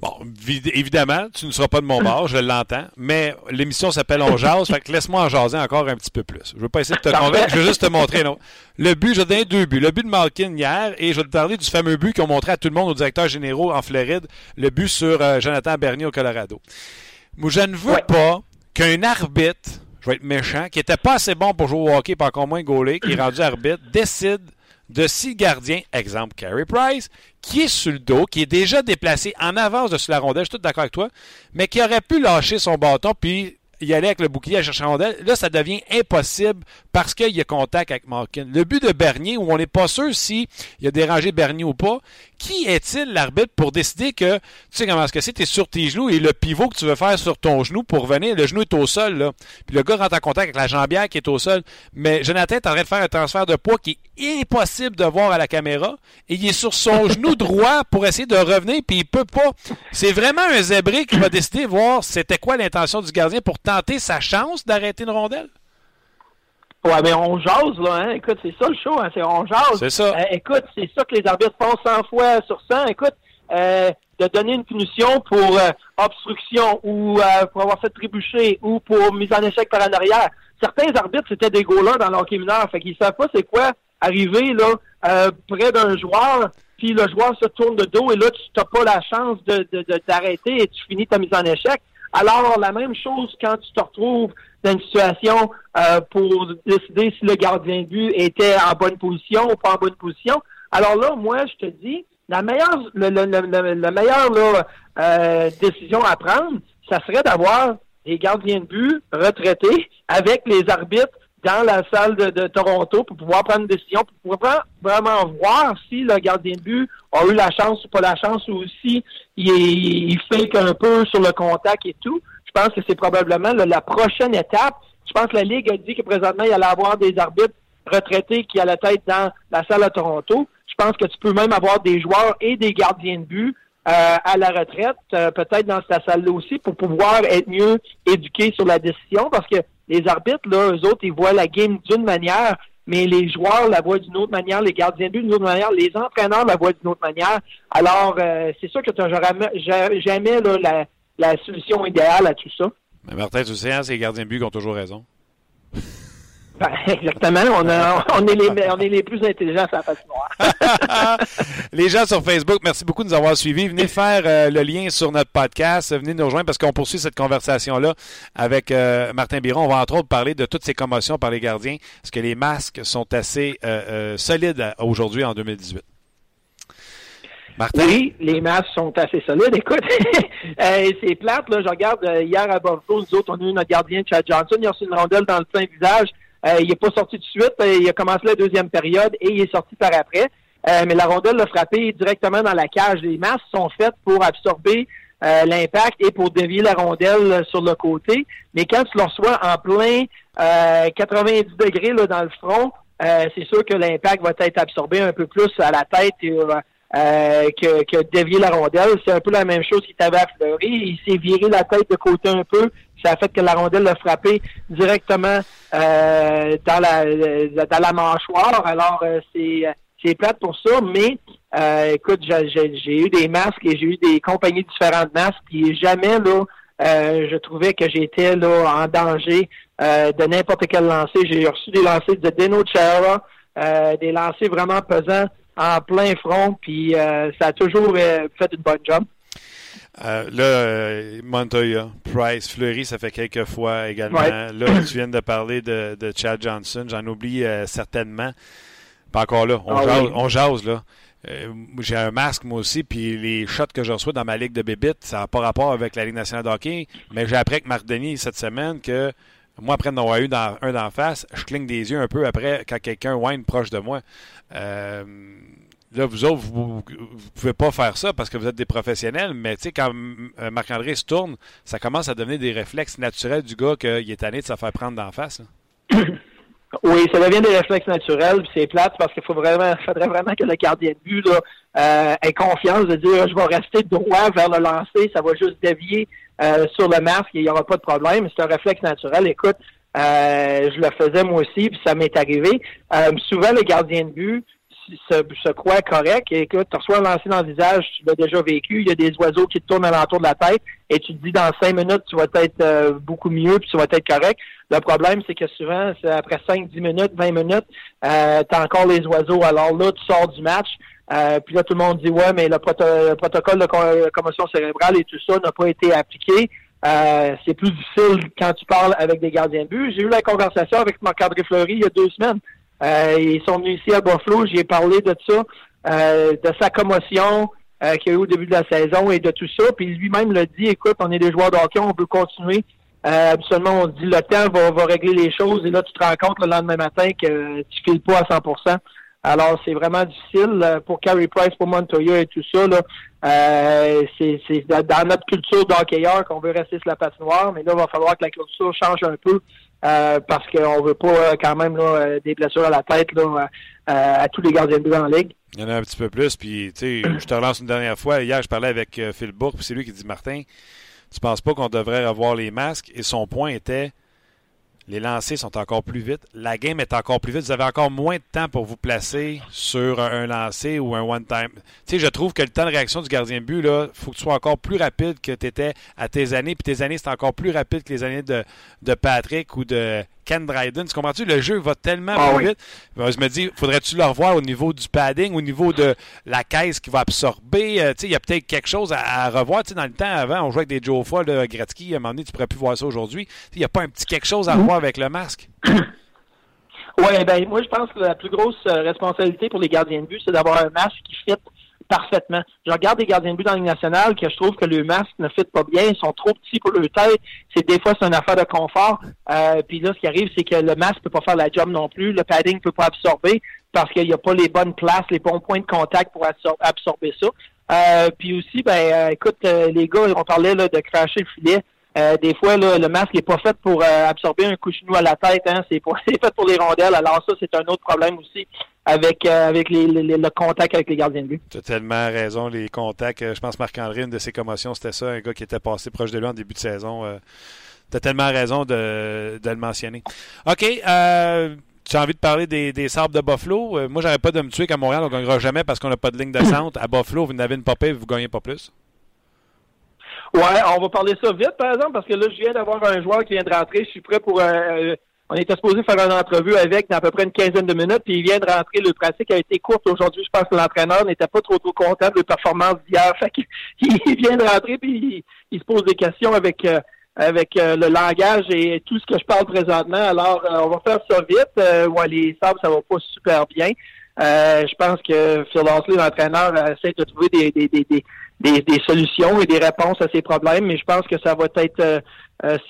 Bon, évidemment, tu ne seras pas de mon bord, je l'entends, mais l'émission s'appelle On jase, fait que laisse-moi en jaser encore un petit peu plus. Je veux pas essayer de te convaincre, je veux juste te montrer. Non. Le but, je vais te donner deux buts. Le but de Malkin hier, et je vais te parler du fameux but qu'ils ont montré à tout le monde, aux directeurs généraux en Floride, le but sur euh, Jonathan Bernier au Colorado. Moi, je ne veux pas qu'un arbitre, je vais être méchant, qui était pas assez bon pour jouer au hockey, pas encore moins gaulé, qui est rendu arbitre, décide de six gardiens, exemple Carey Price, qui est sur le dos, qui est déjà déplacé en avance de sur la rondelle, je suis tout d'accord avec toi, mais qui aurait pu lâcher son bâton puis y aller avec le bouclier à chercher rondelle. Là, ça devient impossible parce qu'il y a contact avec Malkin. Le but de Bernier, où on n'est pas sûr s'il a dérangé Bernier ou pas, qui est-il l'arbitre pour décider que, tu sais comment est-ce que c'est, tu es sur tes genoux et le pivot que tu veux faire sur ton genou pour venir, le genou est au sol, là. Puis le gars rentre en contact avec la jambière qui est au sol. Mais Jonathan est en train de faire un transfert de poids qui est impossible de voir à la caméra et il est sur son genou droit pour essayer de revenir puis il peut pas. C'est vraiment un zébré qui va décider de voir c'était quoi l'intention du gardien pour tenter sa chance d'arrêter une rondelle? Ouais, mais on jase, là, hein. Écoute, c'est ça le show, hein. C'est on jase. C'est ça. Euh, écoute, c'est ça que les arbitres font 100 fois sur 100. Écoute, euh, de donner une punition pour euh, obstruction ou pour avoir fait trébucher ou pour mise en échec par en arrière. Certains arbitres, c'était des goalers dans l'hockey mineur. Fait qu'ils savent pas c'est quoi arriver, là, près d'un joueur, puis le joueur se tourne de dos et là, tu n'as pas la chance de, de, de t'arrêter et tu finis ta mise en échec. Alors, la même chose quand tu te retrouves dans une situation euh, pour décider si le gardien de but était en bonne position ou pas en bonne position. Alors là, moi, je te dis, la meilleure, le, meilleure euh, décision à prendre, ça serait d'avoir des gardiens de but retraités avec les arbitres dans la salle de, Toronto pour pouvoir prendre une décision, pour pouvoir vraiment voir si le gardien de but a eu la chance ou pas la chance ou si il, il fait un peu sur le contact et tout. Je pense que c'est probablement la prochaine étape. Je pense que la Ligue a dit que présentement, il allait avoir des arbitres retraités qui allaient être dans la salle à Toronto. Je pense que tu peux même avoir des joueurs et des gardiens de but euh, à la retraite, euh, peut-être dans cette salle-là aussi, pour pouvoir être mieux éduqués sur la décision, parce que les arbitres, là, eux autres, ils voient la game d'une manière, mais les joueurs la voient d'une autre manière, les gardiens de but d'une autre manière, les entraîneurs la voient d'une autre manière. Alors, euh, c'est sûr que tu n'auras jamais, la, solution idéale à tout ça. Mais Martin, tu sais, hein, ces gardiens de but qui ont toujours raison. Ben, exactement. On, on, est les, on est les plus intelligents à la face noire. les gens sur Facebook, merci beaucoup de nous avoir suivis. Venez faire euh, le lien sur notre podcast. Venez nous rejoindre parce qu'on poursuit cette conversation-là avec euh, Martin Biron. On va entre autres parler de toutes ces commotions par les gardiens. Est-ce que les masques sont assez euh, solides aujourd'hui en 2018? Martin? Oui, les masques sont assez solides. Écoute, c'est plate. Là, je regarde hier à Buffalo, nous autres, on a eu notre gardien Chad Johnson. Il a reçu une rondelle dans le plein visage. Euh, il n'est pas sorti de suite. Euh, il a commencé la deuxième période et il est sorti par après. Euh, mais la rondelle l'a frappé directement dans la cage. Les masses sont faites pour absorber l'impact et pour dévier la rondelle sur le côté. Mais quand tu le reçois en plein 90 degrés là, dans le front, c'est sûr que l'impact va être absorbé un peu plus à la tête et, que, que dévier la rondelle. C'est un peu la même chose qu'il t'avait à. Il s'est viré la tête de côté un peu ça a fait que la rondelle l'a frappé directement euh, dans la dans la mâchoire. Alors euh, c'est c'est plate pour ça, mais écoute, j'ai eu des masques et j'ai eu des compagnies différentes de masques, puis jamais là, je trouvais que j'étais là en danger de n'importe quel lancer. J'ai reçu des lancers de Dino Chara, des lancers vraiment pesants en plein front, puis ça a toujours fait une bonne job. Euh, là, euh, Montoya, Price, Fleury, ça fait quelques fois également. Là, tu viens de parler de, de Chad Johnson. J'en oublie euh, certainement. Pas encore là. On, ah jase, on jase, là. J'ai un masque, moi aussi, puis les shots que je reçois dans ma ligue de bébites, ça n'a pas rapport avec la Ligue nationale de hockey. Mais j'ai appris avec Marc Denis cette semaine que moi, après d'en avoir eu dans, un d'en face, je cligne des yeux un peu après quand quelqu'un whine proche de moi. Euh, Là, vous autres, vous ne pouvez pas faire ça parce que vous êtes des professionnels, mais quand euh, Marc-André se tourne, ça commence à devenir des réflexes naturels du gars qu'il est tanné de se faire prendre d'en face. Oui, ça devient des réflexes naturels, puis c'est plate parce qu'il faut vraiment, faudrait vraiment que le gardien de but euh, ait confiance de dire je vais rester droit vers le lancer, ça va juste dévier euh, sur le masque il n'y aura pas de problème. C'est un réflexe naturel. Écoute, je le faisais moi aussi, puis ça m'est arrivé. souvent, le gardien de but, se, se croit correct. Et que tu reçois un lancer dans le visage, tu l'as déjà vécu. Il y a des oiseaux qui te tournent alentour de la tête et tu te dis dans cinq minutes, tu vas être euh, beaucoup mieux puis tu vas être correct. Le problème, c'est que souvent, après 5, 10 minutes, 20 minutes, euh, tu as encore les oiseaux. Alors là, tu sors du match. Euh, puis là, tout le monde dit ouais, mais le, protocole de commotion cérébrale et tout ça n'a pas été appliqué. C'est plus difficile quand tu parles avec des gardiens de but. J'ai eu la conversation avec Marc-André Fleury il y a deux semaines. Euh, ils sont venus ici à Buffalo, j'y ai parlé de ça, euh, de sa commotion euh, qu'il y a eu au début de la saison et de tout ça. Puis lui-même l'a dit, écoute, on est des joueurs de hockey, on veut continuer. absolument, on dit le temps va, régler les choses et là, tu te rends compte le lendemain matin que tu files pas à 100% alors, c'est vraiment difficile pour Carey Price, pour Montoya et tout ça. Là, c'est, dans notre culture d'hockeyeur qu'on veut rester sur la patinoire, mais là, il va falloir que la culture change un peu euh, parce qu'on veut pas euh, quand même euh, des blessures à la tête à tous les gardiens de but en ligue. Il y en a un petit peu plus. Puis, je te relance une dernière fois. Hier, je parlais avec Phil Bourque, puis c'est lui qui dit Martin, tu penses pas qu'on devrait avoir les masques Et son point était les lancers sont encore plus vite. La game est encore plus vite. Vous avez encore moins de temps pour vous placer sur un lancer ou un one-time. Tu sais, je trouve que le temps de réaction du gardien de but, il faut que tu sois encore plus rapide que tu étais à tes années. Puis tes années, c'est encore plus rapide que les années de, de Patrick ou de Ken Dryden. Tu comprends-tu? Le jeu va tellement ah vite. Je me dis, faudrait-tu le revoir au niveau du padding, au niveau de la caisse qui va absorber? Euh, il y a peut-être quelque chose à, revoir. dans le temps, avant, on jouait avec des Joe Fall, de Gretzky. À un moment donné, tu pourrais plus voir ça aujourd'hui. Il n'y a pas un petit quelque chose à revoir avec le masque? Oui, ben moi je pense que la plus grosse euh, responsabilité pour les gardiens de but, c'est d'avoir un masque qui fit parfaitement. Je regarde des gardiens de but dans la Ligue nationale que je trouve que le masque ne fit pas bien, ils sont trop petits pour leur tête. C'est des fois c'est une affaire de confort. Euh, puis là, ce qui arrive, c'est que le masque peut pas faire la job non plus, le padding peut pas absorber parce qu'il n'y a pas les bonnes places, les bons points de contact pour absorber ça. Euh, puis aussi, ben euh, écoute, les gars, on parlait là, de cracher le filet. des fois, là, le masque n'est pas fait pour absorber un coup à la tête. Hein, c'est, fait pour les rondelles. Alors ça, c'est un autre problème aussi avec, euh, avec les, le contact avec les gardiens de but. Tu as tellement raison, les contacts. Euh, je pense Marc-André, une de ses commotions, c'était ça, un gars qui était passé proche de lui en début de saison. Euh, tu as tellement raison de, de, le mentionner. OK. Euh, tu as envie de parler des, des sables de Buffalo? moi, j'aurais pas de me tuer qu'à Montréal, on ne gagnera jamais parce qu'on n'a pas de ligne de centre. À Buffalo, vous n'avez une popée, vous ne gagnez pas plus. Ouais, on va parler ça vite, par exemple, parce que là, je viens d'avoir un joueur qui vient de rentrer. Je suis prêt pour un, on était supposé faire une entrevue avec dans à peu près une quinzaine de minutes, puis il vient de rentrer. Le pratique a été courte aujourd'hui. Je pense que l'entraîneur n'était pas trop trop content de la performance d'hier. Fait il vient de rentrer, puis il, se pose des questions avec euh, avec euh, le langage et tout ce que je parle présentement. Alors, euh, on va faire ça vite. ouais, les sables, ça va pas super bien. je pense que Phil Lansley, l'entraîneur, essaie de trouver des, des, des, des, des, solutions et des réponses à ces problèmes, mais je pense que ça va être euh,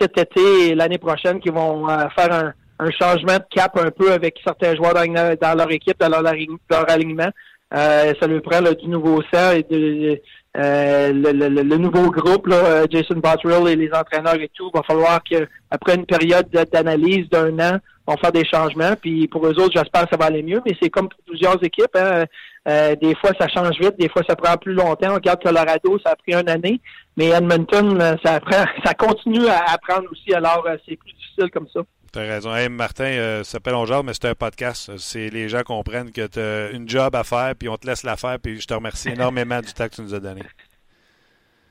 cet été et l'année prochaine qui vont euh, faire un, un, changement de cap un peu avec certains joueurs dans, leur équipe, dans leur, alignement. Euh, ça lui prend du nouveau sang et de, le, nouveau groupe, là, Jason Botterill et les entraîneurs et tout, va falloir qu'après une période d'analyse d'un an, on faire des changements. Puis pour eux autres, j'espère que ça va aller mieux, mais c'est comme pour plusieurs équipes. Hein. des fois, ça change vite, des fois, ça prend plus longtemps. On regarde Colorado, ça a pris une année. Mais Edmonton, ça, ça continue à apprendre aussi, alors euh, c'est plus difficile comme ça. Tu as raison. Hey, Martin, euh, ça s'appelle On mais c'est un podcast. C'est les gens comprennent que tu as une job à faire, puis on te laisse la faire, puis je te remercie énormément du temps que tu nous as donné.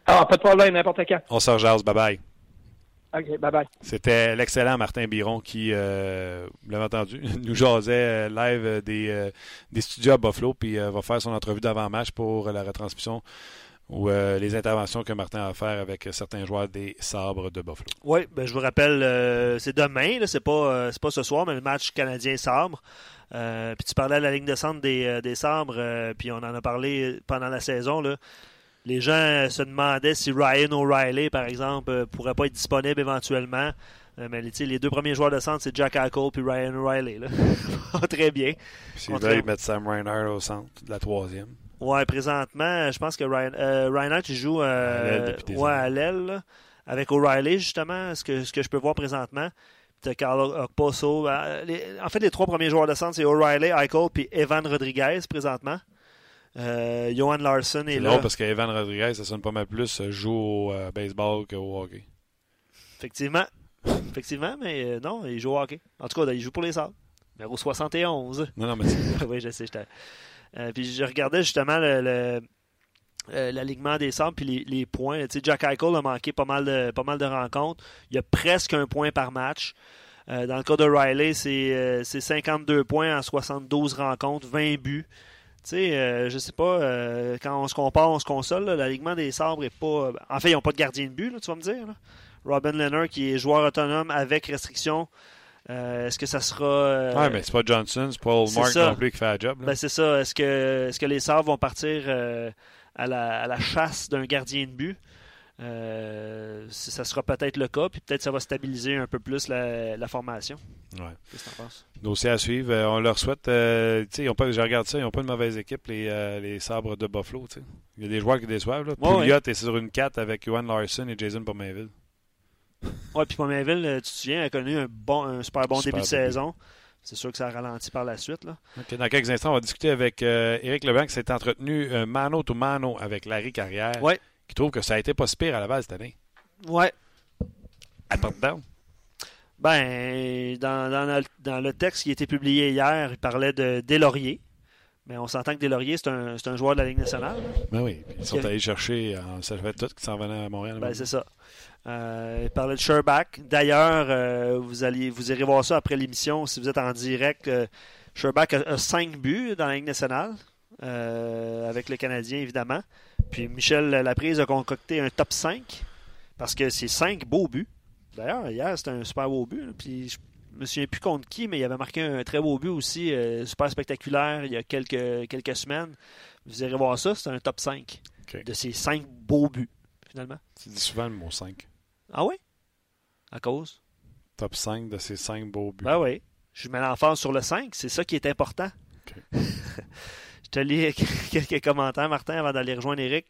Ah, pas de problème, n'importe quand. On se rejase. Bye-bye. OK, bye-bye. C'était l'excellent Martin Biron qui, euh, vous l'avez entendu, nous jasait euh, live des, des studios à Buffalo, puis va faire son entrevue d'avant-match pour la retransmission ou les interventions que Martin a à faire avec certains joueurs des Sabres de Buffalo. Oui, ben, je vous rappelle, c'est demain, c'est pas, pas ce soir, mais le match canadien-Sabre. puis tu parlais à la ligne de centre des, des Sabres, puis on en a parlé pendant la saison. Là les gens se demandaient si Ryan O'Reilly, par exemple, euh, pourrait pas être disponible éventuellement. Euh, mais les deux premiers joueurs de centre, c'est Jack Eichel puis Ryan O'Reilly. Très bien. S'ils veulent mettre Sam Reinhardt au centre de la troisième. Ouais, présentement, je pense que Ryan, euh, Reinhardt joue euh, ouais, à l'aile avec O'Reilly, justement, ce que, ce que je peux voir présentement. Carl Okposo. en fait, les trois premiers joueurs de centre, c'est O'Reilly, Eichel puis Evan Rodriguez présentement. Euh, Johan Larson est, est là. Non, parce qu'Evan Rodriguez, ça sonne pas mal plus euh, joue au baseball qu'au hockey. Effectivement. Effectivement, mais non, il joue au hockey. En tout cas, il joue pour les Sables. Numéro 71. Non, non, mais Oui, je sais. Puis je regardais justement le, l'alignement des Sables puis les, les points. Jack Eichel a manqué pas mal, de, pas mal de rencontres. Il y a presque un point par match. dans le cas de Riley, c'est, c'est 52 points en 72 rencontres, 20 buts. Tu sais, euh, je sais pas, euh, quand on se compare, on se console, l'alignement des sabres est pas. En fait, ils n'ont pas de gardien de but, tu vas me dire. Robin Leonard, qui est joueur autonome avec restriction. Euh, est-ce que ça sera. ouais, mais c'est pas Johnson, c'est pas Mark non plus qui fait la job. Ben, c'est ça. Est-ce que, est-ce que les sabres vont partir à la, à, la, chasse d'un gardien de but? Euh, ça sera peut-être le cas, puis peut-être ça va stabiliser un peu plus la, formation. Ouais. Qu'est-ce que tu en penses? Dossier à suivre. Euh, on leur souhaite. Euh, ils ont pas, je regarde ça, ils n'ont pas une mauvaise équipe, les, les sabres de Buffalo. Il y a des joueurs qui déçoivent. Là. Pouliot est sur une 4 avec Johan Larson et Jason Pomainville. Oui, puis Pomainville, tu te souviens, a connu un, bon, un super bon début de saison. C'est sûr que ça a ralenti par la suite. Là. dans quelques instants, on va discuter avec Éric Leblanc qui s'est entretenu mano to mano avec Larry Carrière. Ouais qui trouve que ça a été pas si pire à la base cette année. Ouais. Attends. Ben, dans, dans, dans, le texte qui a été publié hier, il parlait de Delaurier. Mais on s'entend que Delaurier, c'est un, un, joueur de la Ligue nationale. Ben oui. Ils sont allés chercher, ça fait tout qui s'en venaient à Montréal. Ben, c'est ça. Euh, il parlait de Sherback. D'ailleurs, euh, vous, allez, vous irez voir ça après l'émission si vous êtes en direct. Euh, Sherback a, 5 buts dans la Ligue nationale, avec le Canadien évidemment. Puis Michel Laprise a concocté un top 5 parce que c'est 5 beaux buts. D'ailleurs, hier, c'était un super beau but. Puis je me souviens plus contre qui, mais il avait marqué un très beau but aussi, euh, super spectaculaire, il y a quelques, quelques semaines. Vous irez voir ça, c'est un top 5 de ces 5 beaux buts, finalement. Tu dis souvent le mot 5. Ah oui? À cause? Top 5 de ces 5 beaux buts. Ben oui. Je mets l'emphase sur le 5, c'est ça qui est important. te lis quelques commentaires, Martin, avant d'aller rejoindre Eric.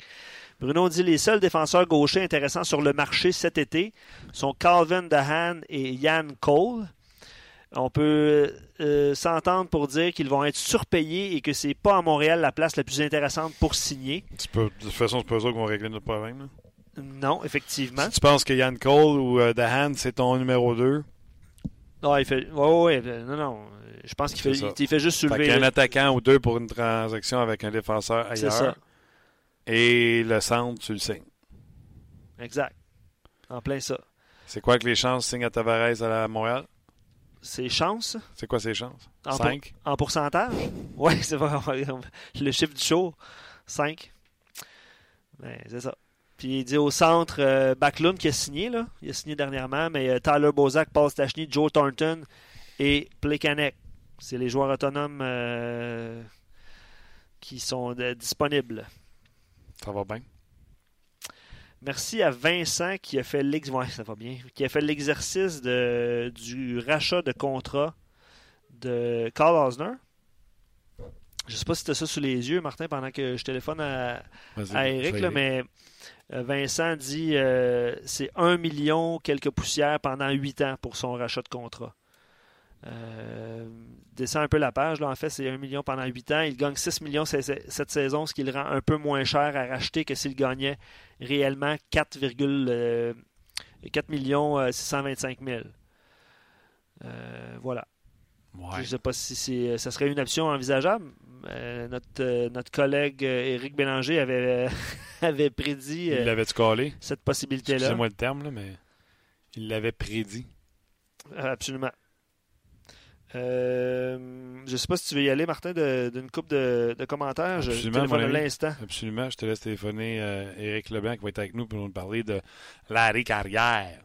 Bruno dit les seuls défenseurs gauchers intéressants sur le marché cet été sont Calvin Dahan et Yann Cole. On peut euh, s'entendre pour dire qu'ils vont être surpayés et que c'est pas à Montréal la place la plus intéressante pour signer. de toute façon, c'est pas eux qui vont régler notre problème. Non, effectivement. Si tu penses que Yann Cole ou euh, Dahan, c'est ton numéro 2, non, il fait. Ouais, ouais, non, non. Je pense qu'il fait, il, fait juste soulever. Fait un attaquant ou deux pour une transaction avec un défenseur ailleurs. C'est ça. Et le centre, tu le signes. Exact. En plein ça. C'est quoi que les chances signent à Tavares à la Montréal? Ses chances? C'est quoi ses chances? En 5? en pourcentage? Oui, c'est le chiffre du show. 5. Ben, c'est ça. Puis il dit au centre, euh, Backlund qui a signé, là. Il a signé dernièrement, mais euh, Tyler Bozak, Paul Stachny, Joe Thornton et Plekanek. C'est les joueurs autonomes euh, qui sont disponibles. Ça va bien? Merci à Vincent qui a fait l'exercice du rachat de contrat de Carl Osner. Je ne sais pas si tu as ça sous les yeux, Martin, pendant que je téléphone à, Eric, mais euh, Vincent dit euh, c'est 1 million quelques poussières pendant 8 ans pour son rachat de contrat. Euh, descend un peu la page. Là, en fait, c'est 1 million pendant 8 ans. Il gagne 6 millions cette saison, ce qui le rend un peu moins cher à racheter que s'il gagnait réellement 4, 4 millions 625 000. Euh, voilà. Ouais. Je ne sais pas si c'est, ça serait une option envisageable. Euh, notre, euh, notre collègue euh, Éric Bélanger avait, avait prédit Il collé? cette possibilité-là. Excusez-moi le terme, là, mais il l'avait prédit. Absolument. Euh, je ne sais pas si tu veux y aller, Martin, d'une coupe de, de commentaires. Je Absolument, téléphone à ami. l'instant. Absolument. Je te laisse téléphoner euh, Éric Leblanc qui va être avec nous pour nous parler de Larry Carrière.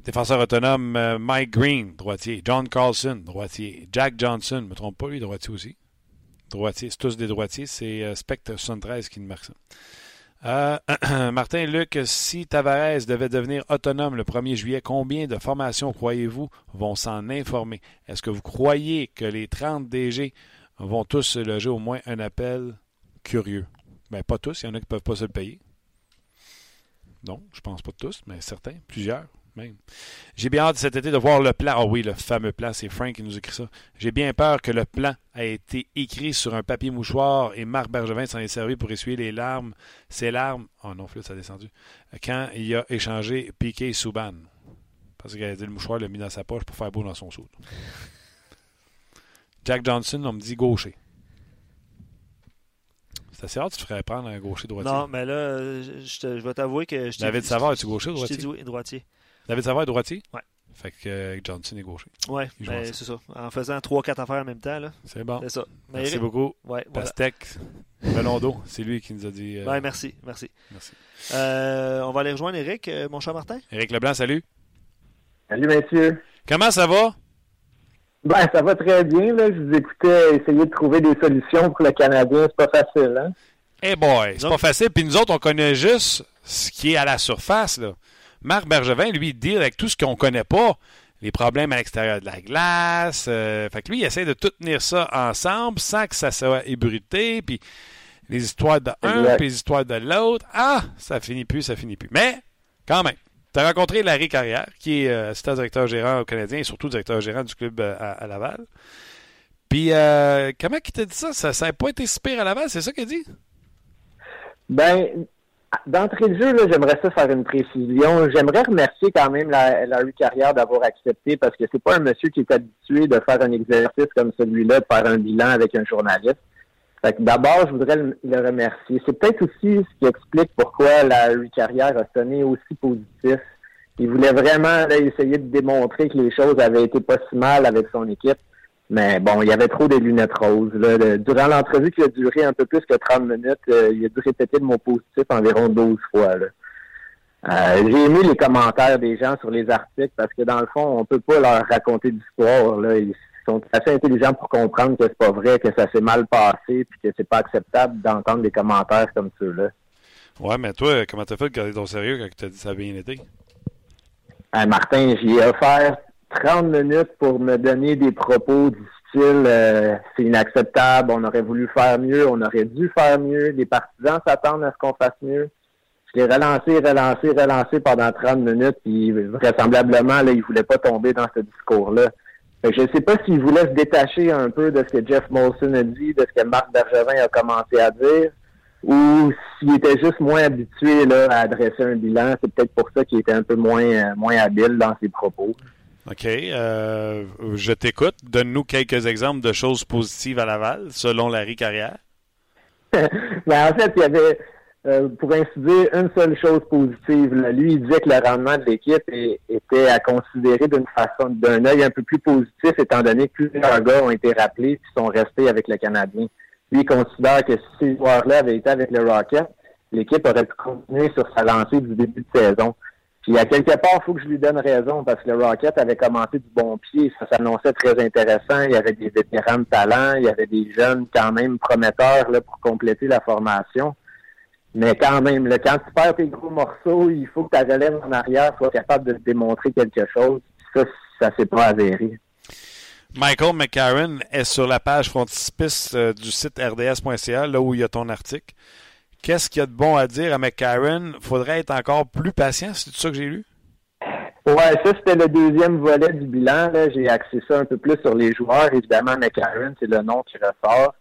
Défenseur autonome, euh, Mike Green, droitier. John Carlson, droitier. Jack Johnson, ne me trompe pas, lui, droitier aussi. C'est tous des droitiers. C'est euh, Spectre 73 qui nous marque ça. Euh, Martin Luc, si Tavares devait devenir autonome le 1er juillet, combien de formations croyez-vous vont s'en informer? Est-ce que vous croyez que les 30 DG vont tous se loger au moins un appel curieux? Ben, pas tous, il y en a qui ne peuvent pas se le payer. Non, je pense pas tous, mais certains, plusieurs même. J'ai bien hâte cet été de voir le plan. Ah oui, le fameux plan, c'est Frank qui nous écrit ça. J'ai bien peur que le plan a été écrit sur un papier mouchoir et Marc Bergevin s'en est servi pour essuyer les larmes, ses larmes. Oh non, flûte, ça a descendu. Quand il a échangé Piqué Souban. Parce qu'il a dit le mouchoir, il l'a mis dans sa poche pour faire beau dans son saut. Jack Johnson, on me dit gaucher. C'est assez rare, tu te ferais prendre un gaucher droitier. Non, mais là, je, te- je vais t'avouer que je David Savard, es-tu gaucher ou je t'ai droitier? dit oui, droitier. David Savard est droitier? Ouais. Fait que euh, Johnson est gaucher. Oui, ensemble. c'est ça. En faisant 3-4 affaires en même temps, là, C'est bon. c'est ça. Mais Merci Eric- beaucoup. Ouais, voilà. Pastèque, Melondo, c'est lui qui nous a dit. euh, Ouais, merci, merci. merci. Euh, on va aller rejoindre Eric, euh, mon cher Martin. Éric Leblanc, salut. Salut, messieurs. Comment ça va? Ben, ça va très bien, là. Je vous écoutais essayer de trouver des solutions pour le Canadien. C'est pas facile, hein? Eh boy, c'est pas facile. Puis nous autres, on connaît juste ce qui est à la surface. Là. Marc Bergevin, lui, il deal avec tout ce qu'on connaît pas. Les problèmes à l'extérieur de la glace. euh, fait que lui, il essaie de tout tenir ça ensemble sans que ça soit ébruité. Puis les histoires de puis les histoires de l'autre. Ah, ça finit plus, ça finit plus. Mais, quand même, tu as rencontré Larry Carrière, qui est euh, assistant directeur gérant au Canadien et surtout directeur gérant du club euh, à, à Laval. Puis, euh, comment il t'a dit ça? Ça n'a pas été si pire à Laval, c'est ça qu'il a dit? Ben, d'entrée de jeu, là, j'aimerais ça faire une précision. J'aimerais remercier quand même la, Larry Carrière d'avoir accepté parce que c'est pas un monsieur qui est habitué de faire un exercice comme celui-là, de faire un bilan avec un journaliste. Fait que d'abord, je voudrais le, remercier. C'est peut-être aussi ce qui explique pourquoi Larry Carrière a sonné aussi positif. Il voulait vraiment essayer de démontrer que les choses avaient été pas si mal avec son équipe. Mais bon, il y avait trop des lunettes roses. Là. Le- durant l'entrevue qui a duré un peu plus que 30 minutes, euh, il a dû répéter le mot positif environ 12 fois. là. Euh, J'ai aimé les commentaires des gens sur les articles parce que dans le fond, on peut pas leur raconter d'histoire. Là. Ils sont assez intelligents pour comprendre que c'est pas vrai, que ça s'est mal passé, puis que c'est pas acceptable d'entendre des commentaires comme ceux-là. Ouais, mais toi, comment t'as fait de garder ton sérieux quand tu as dit que ça a bien été? Euh, Martin, j'y ai offert 30 minutes pour me donner des propos du style euh, c'est inacceptable, on aurait voulu faire mieux, on aurait dû faire mieux, les partisans s'attendent à ce qu'on fasse mieux. Je l'ai relancé, relancé, relancé pendant 30 minutes, puis vraisemblablement, là, il voulait pas tomber dans ce discours-là. Je sais pas s'il voulait se détacher un peu de ce que Jeff Molson a dit, de ce que Marc Bergevin a commencé à dire, ou s'il était juste moins habitué là, à adresser un bilan. C'est peut-être pour ça qu'il était un peu moins, euh, moins habile dans ses propos. OK. euh, je t'écoute. Donne-nous quelques exemples de choses positives à Laval, selon Larry Carrière. Mais en fait, il y avait, euh, pour ainsi dire, une seule chose positive. Lui, il disait que le rendement de l'équipe était à considérer d'une façon, d'un œil un peu plus positif, étant donné que plusieurs gars ont été rappelés et sont restés avec le Canadien. Lui, il considère que si ces joueurs-là avaient été avec le Rocket, l'équipe aurait pu continuer sur sa lancée du début de saison. Puis à quelque part, il faut que je lui donne raison parce que le Rocket avait commencé du bon pied. Ça s'annonçait très intéressant. Il y avait des vétérans de talent, il y avait des jeunes quand même prometteurs là, pour compléter la formation. Mais quand même, là, quand tu perds tes gros morceaux, il faut que ta relève en arrière soit capable de démontrer quelque chose. Ça, ça s'est pas avéré. Michael McCarron est sur la page frontispice euh, du site rds.ca, là où il y a ton article. Qu'est-ce qu'il y a de bon à dire à McCarron? Faudrait être encore plus patient, c'est tout ça que j'ai lu? Ouais, ça, c'était le deuxième volet du bilan. J'ai axé ça un peu plus sur les joueurs. Évidemment, McCarron, c'est le nom qui ressort.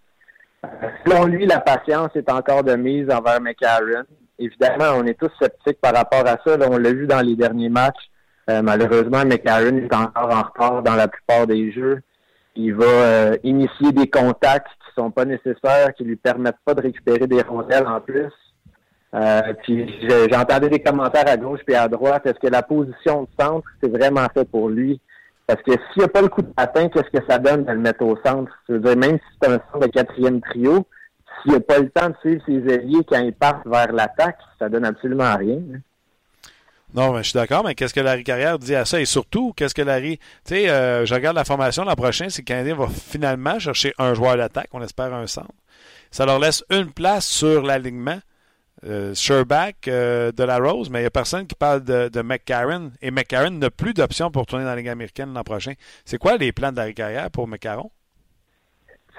Euh, selon lui, la patience est encore de mise envers McCarron. Évidemment, on est tous sceptiques par rapport à ça. On l'a vu dans les derniers matchs. Euh, malheureusement, McLaren est encore en retard dans la plupart des jeux. Il va euh, initier des contacts qui sont pas nécessaires, qui lui permettent pas de récupérer des rondelles en plus. Euh, puis j'entendais des commentaires à gauche et à droite. Est-ce que la position de centre, c'est vraiment fait pour lui? Parce que s'il n'y a pas le coup de patin, qu'est-ce que ça donne de le mettre au centre? Même si c'est un centre de quatrième trio, s'il n'a pas le temps de suivre ses alliés quand ils partent vers l'attaque, ça donne absolument rien. Hein. Non, mais je suis d'accord, mais qu'est-ce que Larry Carrière dit à ça? Et surtout, qu'est-ce que Larry. Tu sais, euh, je regarde la formation l'an prochain, c'est que le Canadien va finalement chercher un joueur d'attaque, on espère un centre. Ça leur laisse une place sur l'alignement. Euh, Sherback euh, de la Rose, mais il n'y a personne qui parle de, de McCarron. Et McCarron n'a plus d'options pour tourner dans la Ligue américaine l'an prochain. C'est quoi les plans de Larry Carrière pour McCarron?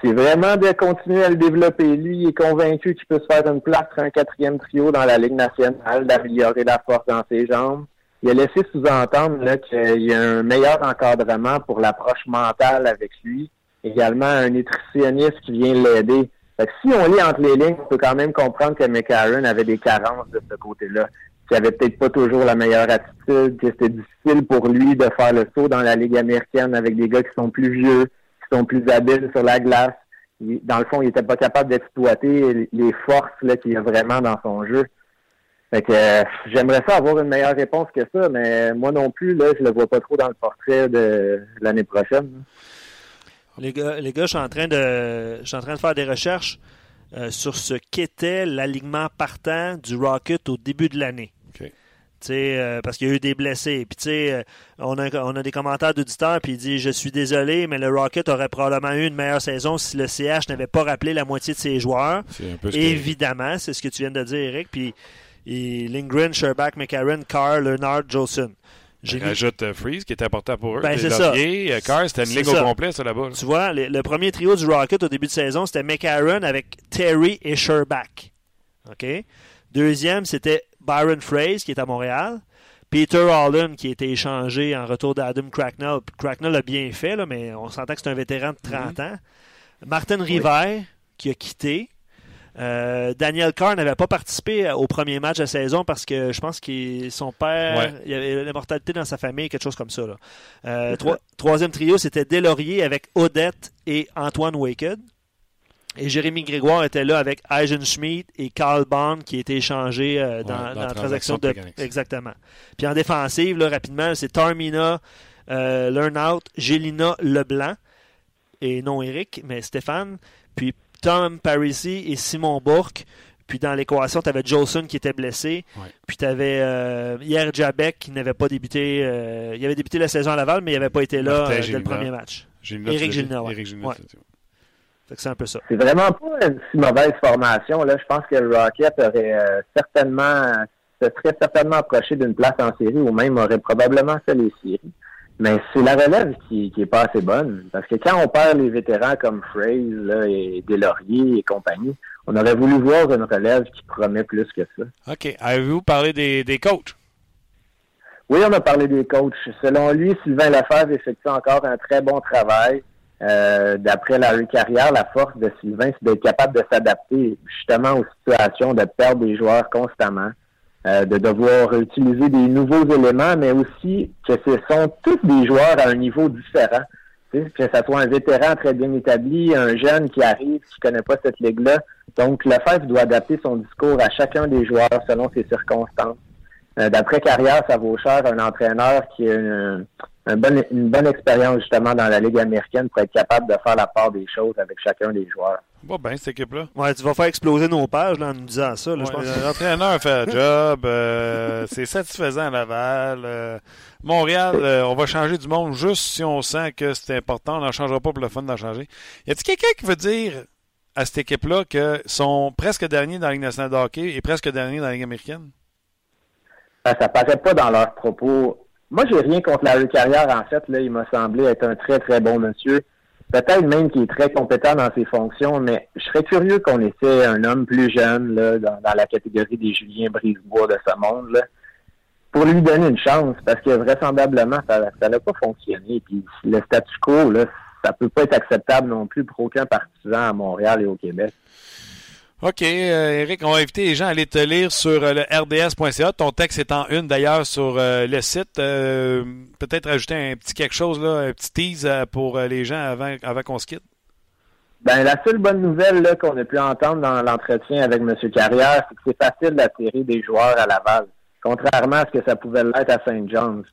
C'est vraiment de continuer à le développer. Lui, il est convaincu qu'il peut se faire une place un quatrième trio dans la Ligue nationale, d'améliorer la force dans ses jambes. Il a laissé sous-entendre qu'il y a un meilleur encadrement pour l'approche mentale avec lui. Également, un nutritionniste qui vient l'aider. si on lit entre les lignes, on peut quand même comprendre que McCarron avait des carences de ce côté-là. Qu'il avait peut-être pas toujours la meilleure attitude, que c'était difficile pour lui de faire le saut dans la Ligue américaine avec des gars qui sont plus vieux, qui sont plus habiles sur la glace. dans le fond, il n'était pas capable d'exploiter les forces qu'il y a vraiment dans son jeu. Fait que euh, j'aimerais ça avoir une meilleure réponse que ça, mais moi non plus, là, je le vois pas trop dans le portrait de l'année prochaine. Les gars, les gars, je suis en train de, je suis en train de faire des recherches euh, sur ce qu'était l'alignement partant du Rocket au début de l'année. Euh, parce qu'il y a eu des blessés. Puis, tu sais, euh, on a, on a des commentaires d'auditeurs, puis il dit Je suis désolé, mais le Rocket aurait probablement eu une meilleure saison si le CH n'avait pas rappelé la moitié de ses joueurs. Évidemment, c'est ce que tu viens de dire, Eric. Puis, Lindgren, Sherback, McCarron, Carr, Leonard, Jolson. J'ai rajoute euh, Freeze, qui est important pour eux. Ben, c'est ça. Carr, c'était une ligue au complet, ça, là-bas. Tu vois, le, premier trio du Rocket au début de saison, c'était McCarron avec Terry et Sherback. OK? Deuxième, c'était Byron Fraze, qui est à Montréal. Peter Holland, qui a été échangé en retour d'Adam Cracknell. Cracknell a bien fait, là, mais on s'entend que c'est un vétéran de 30 mhm. ans. Martin River, qui a quitté. Euh, Daniel Carr n'avait pas participé au premier match de la saison parce que je pense que son père, il y avait l'immortalité dans sa famille, quelque chose comme ça. Euh, troisième trio, c'était Delaurier avec Odette et Antoine Waked. Et Jérémy Grégoire était là avec Schmidt et Carl Bond qui étaient échangés euh, dans, la transaction de. Exactement. Puis en défensive, là, rapidement, c'est Tarmina, euh, Learnout, Gélina Leblanc, et non Eric, mais Stéphane, puis Tom Parisi et Simon Bourque. Puis dans l'équation, tu avais Jolson qui était blessé. Puis tu avais euh, hier Jabek qui n'avait pas débuté. il avait débuté la saison à Laval, mais il n'avait pas été là dès le premier match. Eric Gélina, c'est un peu ça. C'est vraiment pas une si mauvaise formation. Là. Je pense que le Rocket aurait euh, certainement se serait certainement approché d'une place en série ou même aurait probablement fait les séries. Mais c'est la relève qui, qui est pas assez bonne. Parce que quand on perd les vétérans comme Fraze là, et Deslauriers et compagnie, on aurait voulu voir une relève qui promet plus que ça. OK. Avez-vous parlé des, des coachs? Oui, on a parlé des coachs. Selon lui, Sylvain Lefebvre effectue encore un très bon travail. Euh, d'après la carrière, la force de Sylvain, c'est d'être capable de s'adapter justement aux situations de perdre des joueurs constamment, euh, de devoir utiliser des nouveaux éléments, mais aussi que ce sont tous des joueurs à un niveau différent. que ce soit un vétéran très bien établi, un jeune qui arrive, qui connaît pas cette ligue-là. Donc, le fait doit adapter son discours à chacun des joueurs selon ses circonstances. Euh, d'après carrière, ça vaut cher un entraîneur qui a une, une bonne expérience justement dans la Ligue américaine pour être capable de faire la part des choses avec chacun des joueurs. Bon, ben, cette équipe-là. Ouais, tu vas faire exploser nos pages là, en nous disant ça. L'entraîneur fait le job. Euh, c'est satisfaisant à Laval. Euh, Montréal, on va changer du monde juste si on sent que c'est important. On n'en changera pas pour le fun d'en changer. Y a-t-il quelqu'un qui veut dire à cette équipe-là que sont presque derniers dans la Ligue nationale de hockey et presque derniers dans la Ligue américaine? Ça ben, ça paraît pas dans leurs propos. Moi, j'ai rien contre la carrière. En fait, là, il m'a semblé être un très, très bon monsieur. Peut-être même qu'il est très compétent dans ses fonctions, mais je serais curieux qu'on essaie un homme plus jeune là, dans, la catégorie des Julien Brisebois de ce monde, là, pour lui donner une chance, parce que vraisemblablement, ça n'a pas fonctionné. Puis le statu quo, là, ça peut pas être acceptable non plus pour aucun partisan à Montréal et au Québec. OK, euh, Eric, on va inviter les gens à aller te lire sur euh, le rds.ca. Ton texte est en une d'ailleurs sur euh, le site. Peut-être ajouter un petit quelque chose, là, un petit tease pour les gens avant, avant qu'on se quitte. Ben, la seule bonne nouvelle qu'on a pu entendre dans l'entretien avec M. Carrière, c'est que c'est facile d'attirer des joueurs à Laval, contrairement à ce que ça pouvait l'être à Saint John's.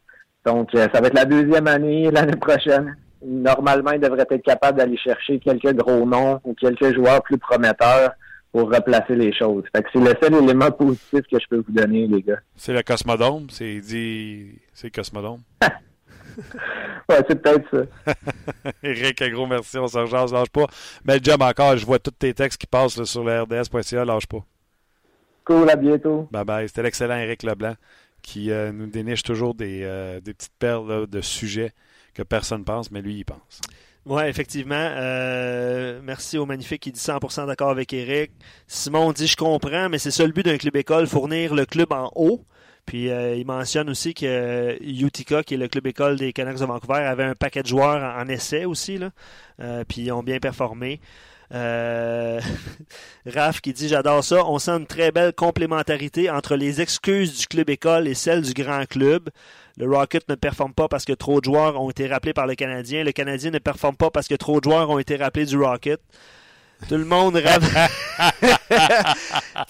Donc, ça va être la deuxième année l'année prochaine. Normalement, il devrait être capable d'aller chercher quelques gros noms ou quelques joueurs plus prometteurs pour replacer les choses. Fait que c'est le seul élément positif que je peux vous donner, les gars. C'est le Cosmodome. C'est dit. C'est le Cosmodome. Ouais, c'est peut-être ça. Eric, un gros merci. On se rejase, lâche pas. Bel job encore. Je vois tous tes textes qui passent là, sur le rds.ca. Lâche pas. Cool, à bientôt. Bye bye. C'était l'excellent Eric Leblanc qui euh, nous déniche toujours des, euh, des petites perles là, de sujets que personne pense, mais lui, il pense. Oui, effectivement. Euh, merci au magnifique qui dit 100% d'accord avec Eric. Simon dit Je comprends, mais c'est ça le but d'un club école, fournir le club en haut. Puis euh, il mentionne aussi que Utica, qui est le club école des Canucks de Vancouver, avait un paquet de joueurs en, en essai aussi. Là. Euh, puis ils ont bien performé. Euh, Raph qui dit J'adore ça. On sent une très belle complémentarité entre les excuses du club école et celles du grand club. Le Rocket ne performe pas parce que trop de joueurs ont été rappelés par le Canadien. Le Canadien ne performe pas parce que trop de joueurs ont été rappelés du Rocket. Tout le monde rame,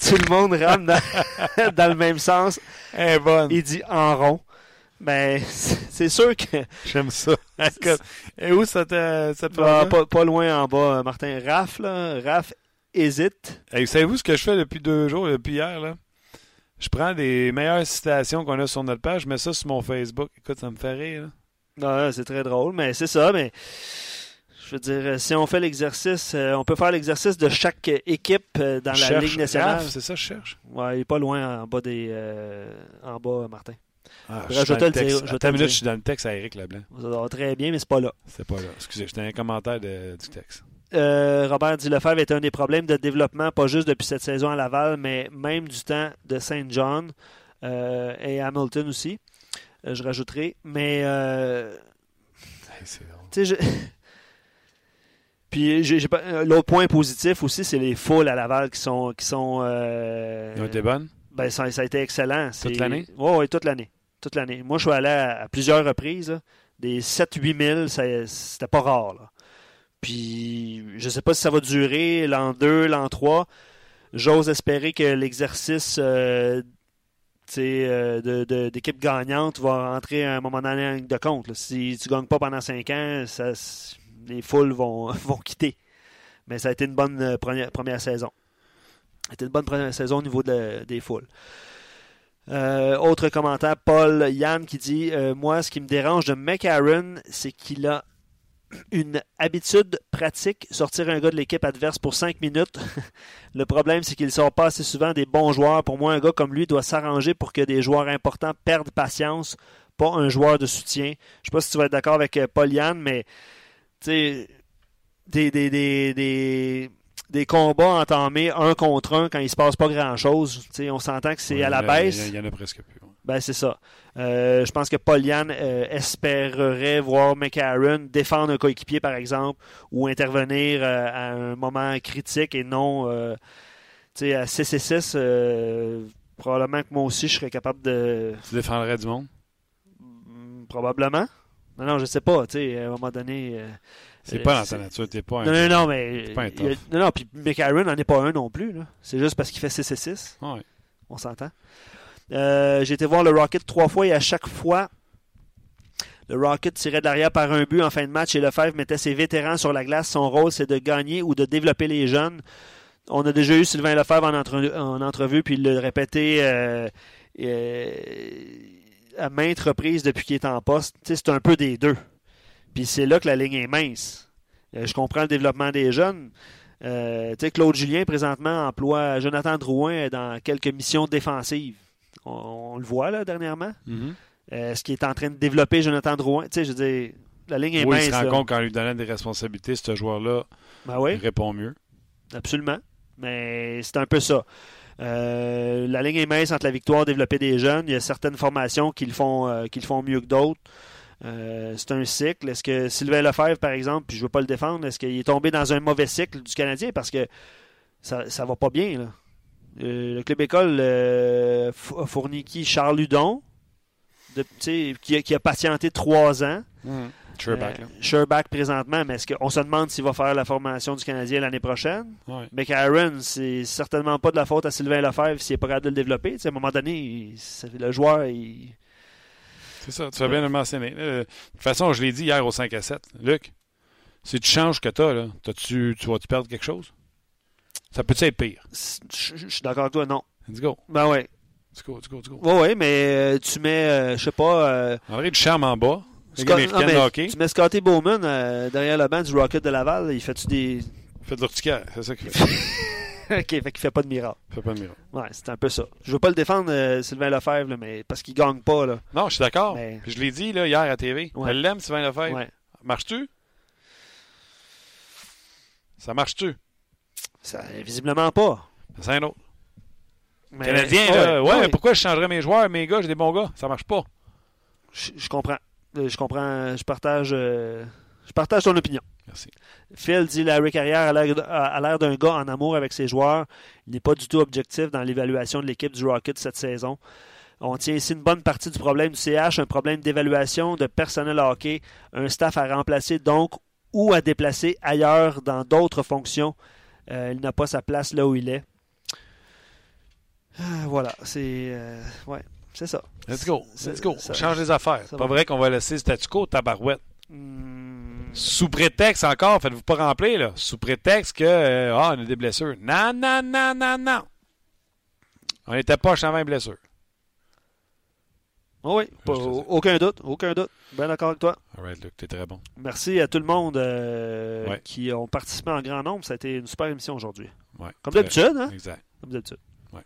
Tout le monde rame dans, dans le même sens. Eh, bonne. Il dit en rond. Ben, c'est sûr que. J'aime ça. Et où ça te, ça te fait Ah, ça? pas, pas loin en bas, Martin. Raph, là. Raph hésite. Hey, savez-vous ce que je fais depuis deux jours, depuis hier? Là? Je prends des meilleures citations qu'on a sur notre page, je mets ça sur mon Facebook. Écoute, ça me fait rire. là. Non, c'est très drôle, mais c'est ça, mais. Je veux dire, si on fait l'exercice, euh, on peut faire l'exercice de chaque équipe euh, dans la Ligue nationale. C'est ça que je cherche? Ouais, il est pas loin en bas des. euh, en bas, Martin. Ah, Je suis vais dans le dire, texte. je le minute, dire. je suis dans le texte à Eric Leblanc. Très bien, mais c'est pas là. C'est pas là. Excusez, j'étais un commentaire de- du texte. Euh, Robert dit Lefebvre est un des problèmes de développement, pas juste depuis cette saison à Laval, mais même du temps de Saint John euh, et Hamilton aussi. Euh, je rajouterai. Mais Hey, je- Puis j'ai- j'ai pas- l'autre point positif aussi, c'est les foules à Laval qui sont qui sont Ils ont été bonnes? ben, ça, ça a été excellent. C'est- l'année? Oui, ouais, toute l'année. Toute l'année. Moi, je suis allé à, à plusieurs reprises. là. Des 7-8 000, ça- c'était pas rare. là. Puis, je sais pas si ça va durer l'an 2, l'an 3. J'ose espérer que l'exercice euh, euh, de- d'équipe gagnante va entrer à un moment donné en ligne de compte. Si tu gagnes pas pendant 5 ans, les foules vont, vont quitter. Mais ça a été une bonne euh, première, première saison. Ça a été une bonne première saison au niveau de- des foules. Autre commentaire, Paul Yann qui dit Moi, ce qui me dérange de McAaron, c'est qu'il a une habitude pratique, sortir un gars de l'équipe adverse pour 5 minutes. Le problème, c'est qu'il ne sort pas assez souvent des bons joueurs. Pour moi, un gars comme lui doit s'arranger pour que des joueurs importants perdent patience, pas un joueur de soutien. Je ne sais pas si tu vas être d'accord avec euh, Paul Yann, mais des, des, des, des, des combats entamés un contre un quand il se passe pas grand-chose. On s'entend que c'est Ouais, à la il y baisse. Il y en a presque plus. Ben, c'est ça. Euh, je pense que Paul Yann euh, espérerait voir McAaron défendre un coéquipier, par exemple, ou intervenir euh, à un moment critique et non euh, à 6 et 6. euh, probablement que moi aussi, je serais capable de. Tu défendrais du monde? Mm, Probablement. Non, non, je sais pas. À un moment donné. C'est pas dans ta nature, t'es pas un. Non, non, non, mais. Pas un a- non, non, puis McAaron n'en est pas un non plus. C'est juste parce qu'il fait 6 et 6. Ouais. On s'entend. Euh, J'ai été voir le Rocket trois fois et à chaque fois, le Rocket tirait de l'arrière par un but en fin de match et Lefebvre mettait ses vétérans sur la glace. Son rôle, c'est de gagner ou de développer les jeunes. On a déjà eu Sylvain Lefebvre en, en entrevue, puis il l'a répété euh, euh, à maintes reprises depuis qu'il est en poste. C'est un peu des deux. Puis c'est là que la ligne est mince. Je comprends le développement des jeunes. Claude Julien, présentement, emploie Jonathan Drouin dans quelques missions défensives. On, on le voit, là, dernièrement. Mhm. Euh, ce qui est en train de développer Jonathan Drouin. Tu sais, je dire, la ligne est Oui, mince. il se rend là. compte qu'en lui donnant des responsabilités, ce joueur-là Ben oui, répond mieux. absolument. Mais c'est un peu ça. Euh, la ligne est mince entre la victoire, développer des jeunes. Il y a certaines formations qui le font, euh, qui le font mieux que d'autres. Euh, c'est un cycle. Est-ce que Sylvain Lefebvre, par exemple, puis je ne veux pas le défendre, est-ce qu'il est tombé dans un mauvais cycle du Canadien? Parce que ça, ça va pas bien. Là. Euh, le club école euh, a fourni qui? Charles Ludon, de, qui, a, qui, a, patienté trois ans. Mmh. Sherback, euh, Sherback présentement, mais est-ce qu'on se demande s'il va faire la formation du Canadien l'année prochaine? Ouais. Mais Aaron, c'est certainement pas de la faute à Sylvain Lefebvre s'il n'est pas capable de le développer. T'sais, à un moment donné, il, le joueur, il. C'est ça, tu vas bien le mentionner. Euh, de toute façon, je l'ai dit hier au 5 à 7. Luc, si tu changes que tu as, là, -tu, tu vas-tu perdre quelque chose? Ça peut être pire? Je suis d'accord avec toi, non. Let's go. Ben ouais. Let's go, let's go, let's go. Ouais, ouais, mais euh, tu mets, euh, je sais pas. Euh, André Ducharme en bas. Scott, non, hockey. Tu mets Scotty Bowman euh, derrière le banc du Rocket de Laval, il fait-tu des. Il fait de l'urticaire, c'est ça qu'il fait. ok, fait qu'il fait pas de miracle. Il fait pas de miracle. Ouais, c'est un peu ça. Je veux pas le défendre, euh, Sylvain Lefebvre, là, mais parce qu'il gagne pas. Là. Non, je suis d'accord. Mais... Je l'ai dit là, hier à TV. Ouais. Elle l'aime, Sylvain Lefebvre. Ouais. Marche-tu? Ça marche-tu? Ça, visiblement pas. C'est un autre. Mais... Canadien, là, ouais, pourquoi je changerais mes joueurs, mes gars, j'ai des bons gars? Ça marche pas. Je, je comprends. Je comprends. Je partage, euh, je partage ton opinion. Merci. Phil dit Larry Carrière a l'air d'un gars en amour avec ses joueurs. Il n'est pas du tout objectif dans l'évaluation de l'équipe du Rocket cette saison. On tient ici une bonne partie du problème du CH, un problème d'évaluation de personnel hockey, un staff à remplacer donc ou à déplacer ailleurs dans d'autres fonctions. Euh, il n'a pas sa place là où il est. Euh, voilà, c'est euh, ouais, c'est ça. Let's go, let's go. Ça, change les affaires. Pas vrai qu'on va laisser le statu quo, tabarouette. Hmm. Sous prétexte encore, faites-vous pas remplir, là. Sous prétexte que, euh, ah, on a des blessures. Non, non, non, non, non. On n'était pas avant une blessure. Oh oui, pas, aucun doute, aucun doute. Bien d'accord avec toi. All right, Luc, t'es très bon. Merci à tout le monde euh, ouais. qui ont participé en grand nombre. Ça a été une super émission aujourd'hui. Ouais, Comme d'habitude, hein? Exact. Comme d'habitude. Ouais.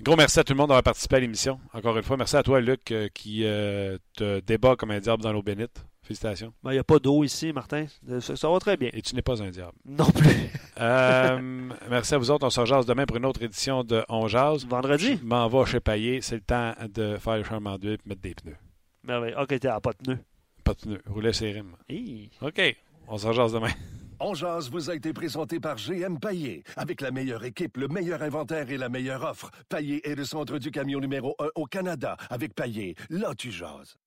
Gros merci à tout le monde d'avoir participé à l'émission. Encore une fois, merci à toi, Luc, euh, qui euh, te débat comme un diable dans l'eau bénite. Félicitations. Il ben, n'y a pas d'eau ici, Martin. Ça, ça, va très bien. Et tu n'es pas un diable. Non plus. euh, merci à vous autres. On se rejase demain pour une autre édition de On Jase. Vendredi. Je m'en vais chez Payet. C'est le temps de faire le charmant d'huile et mettre des pneus. Merveille. OK, t'es à pas de pneus. Pas de pneus. Rouler ses rimes. Hey. OK. On se rejase demain. On jase vous a été présenté par GM Paillé. Avec la meilleure équipe, le meilleur inventaire et la meilleure offre. Paillé est le centre du camion numéro 1 au Canada. Avec Paillé, là tu jases.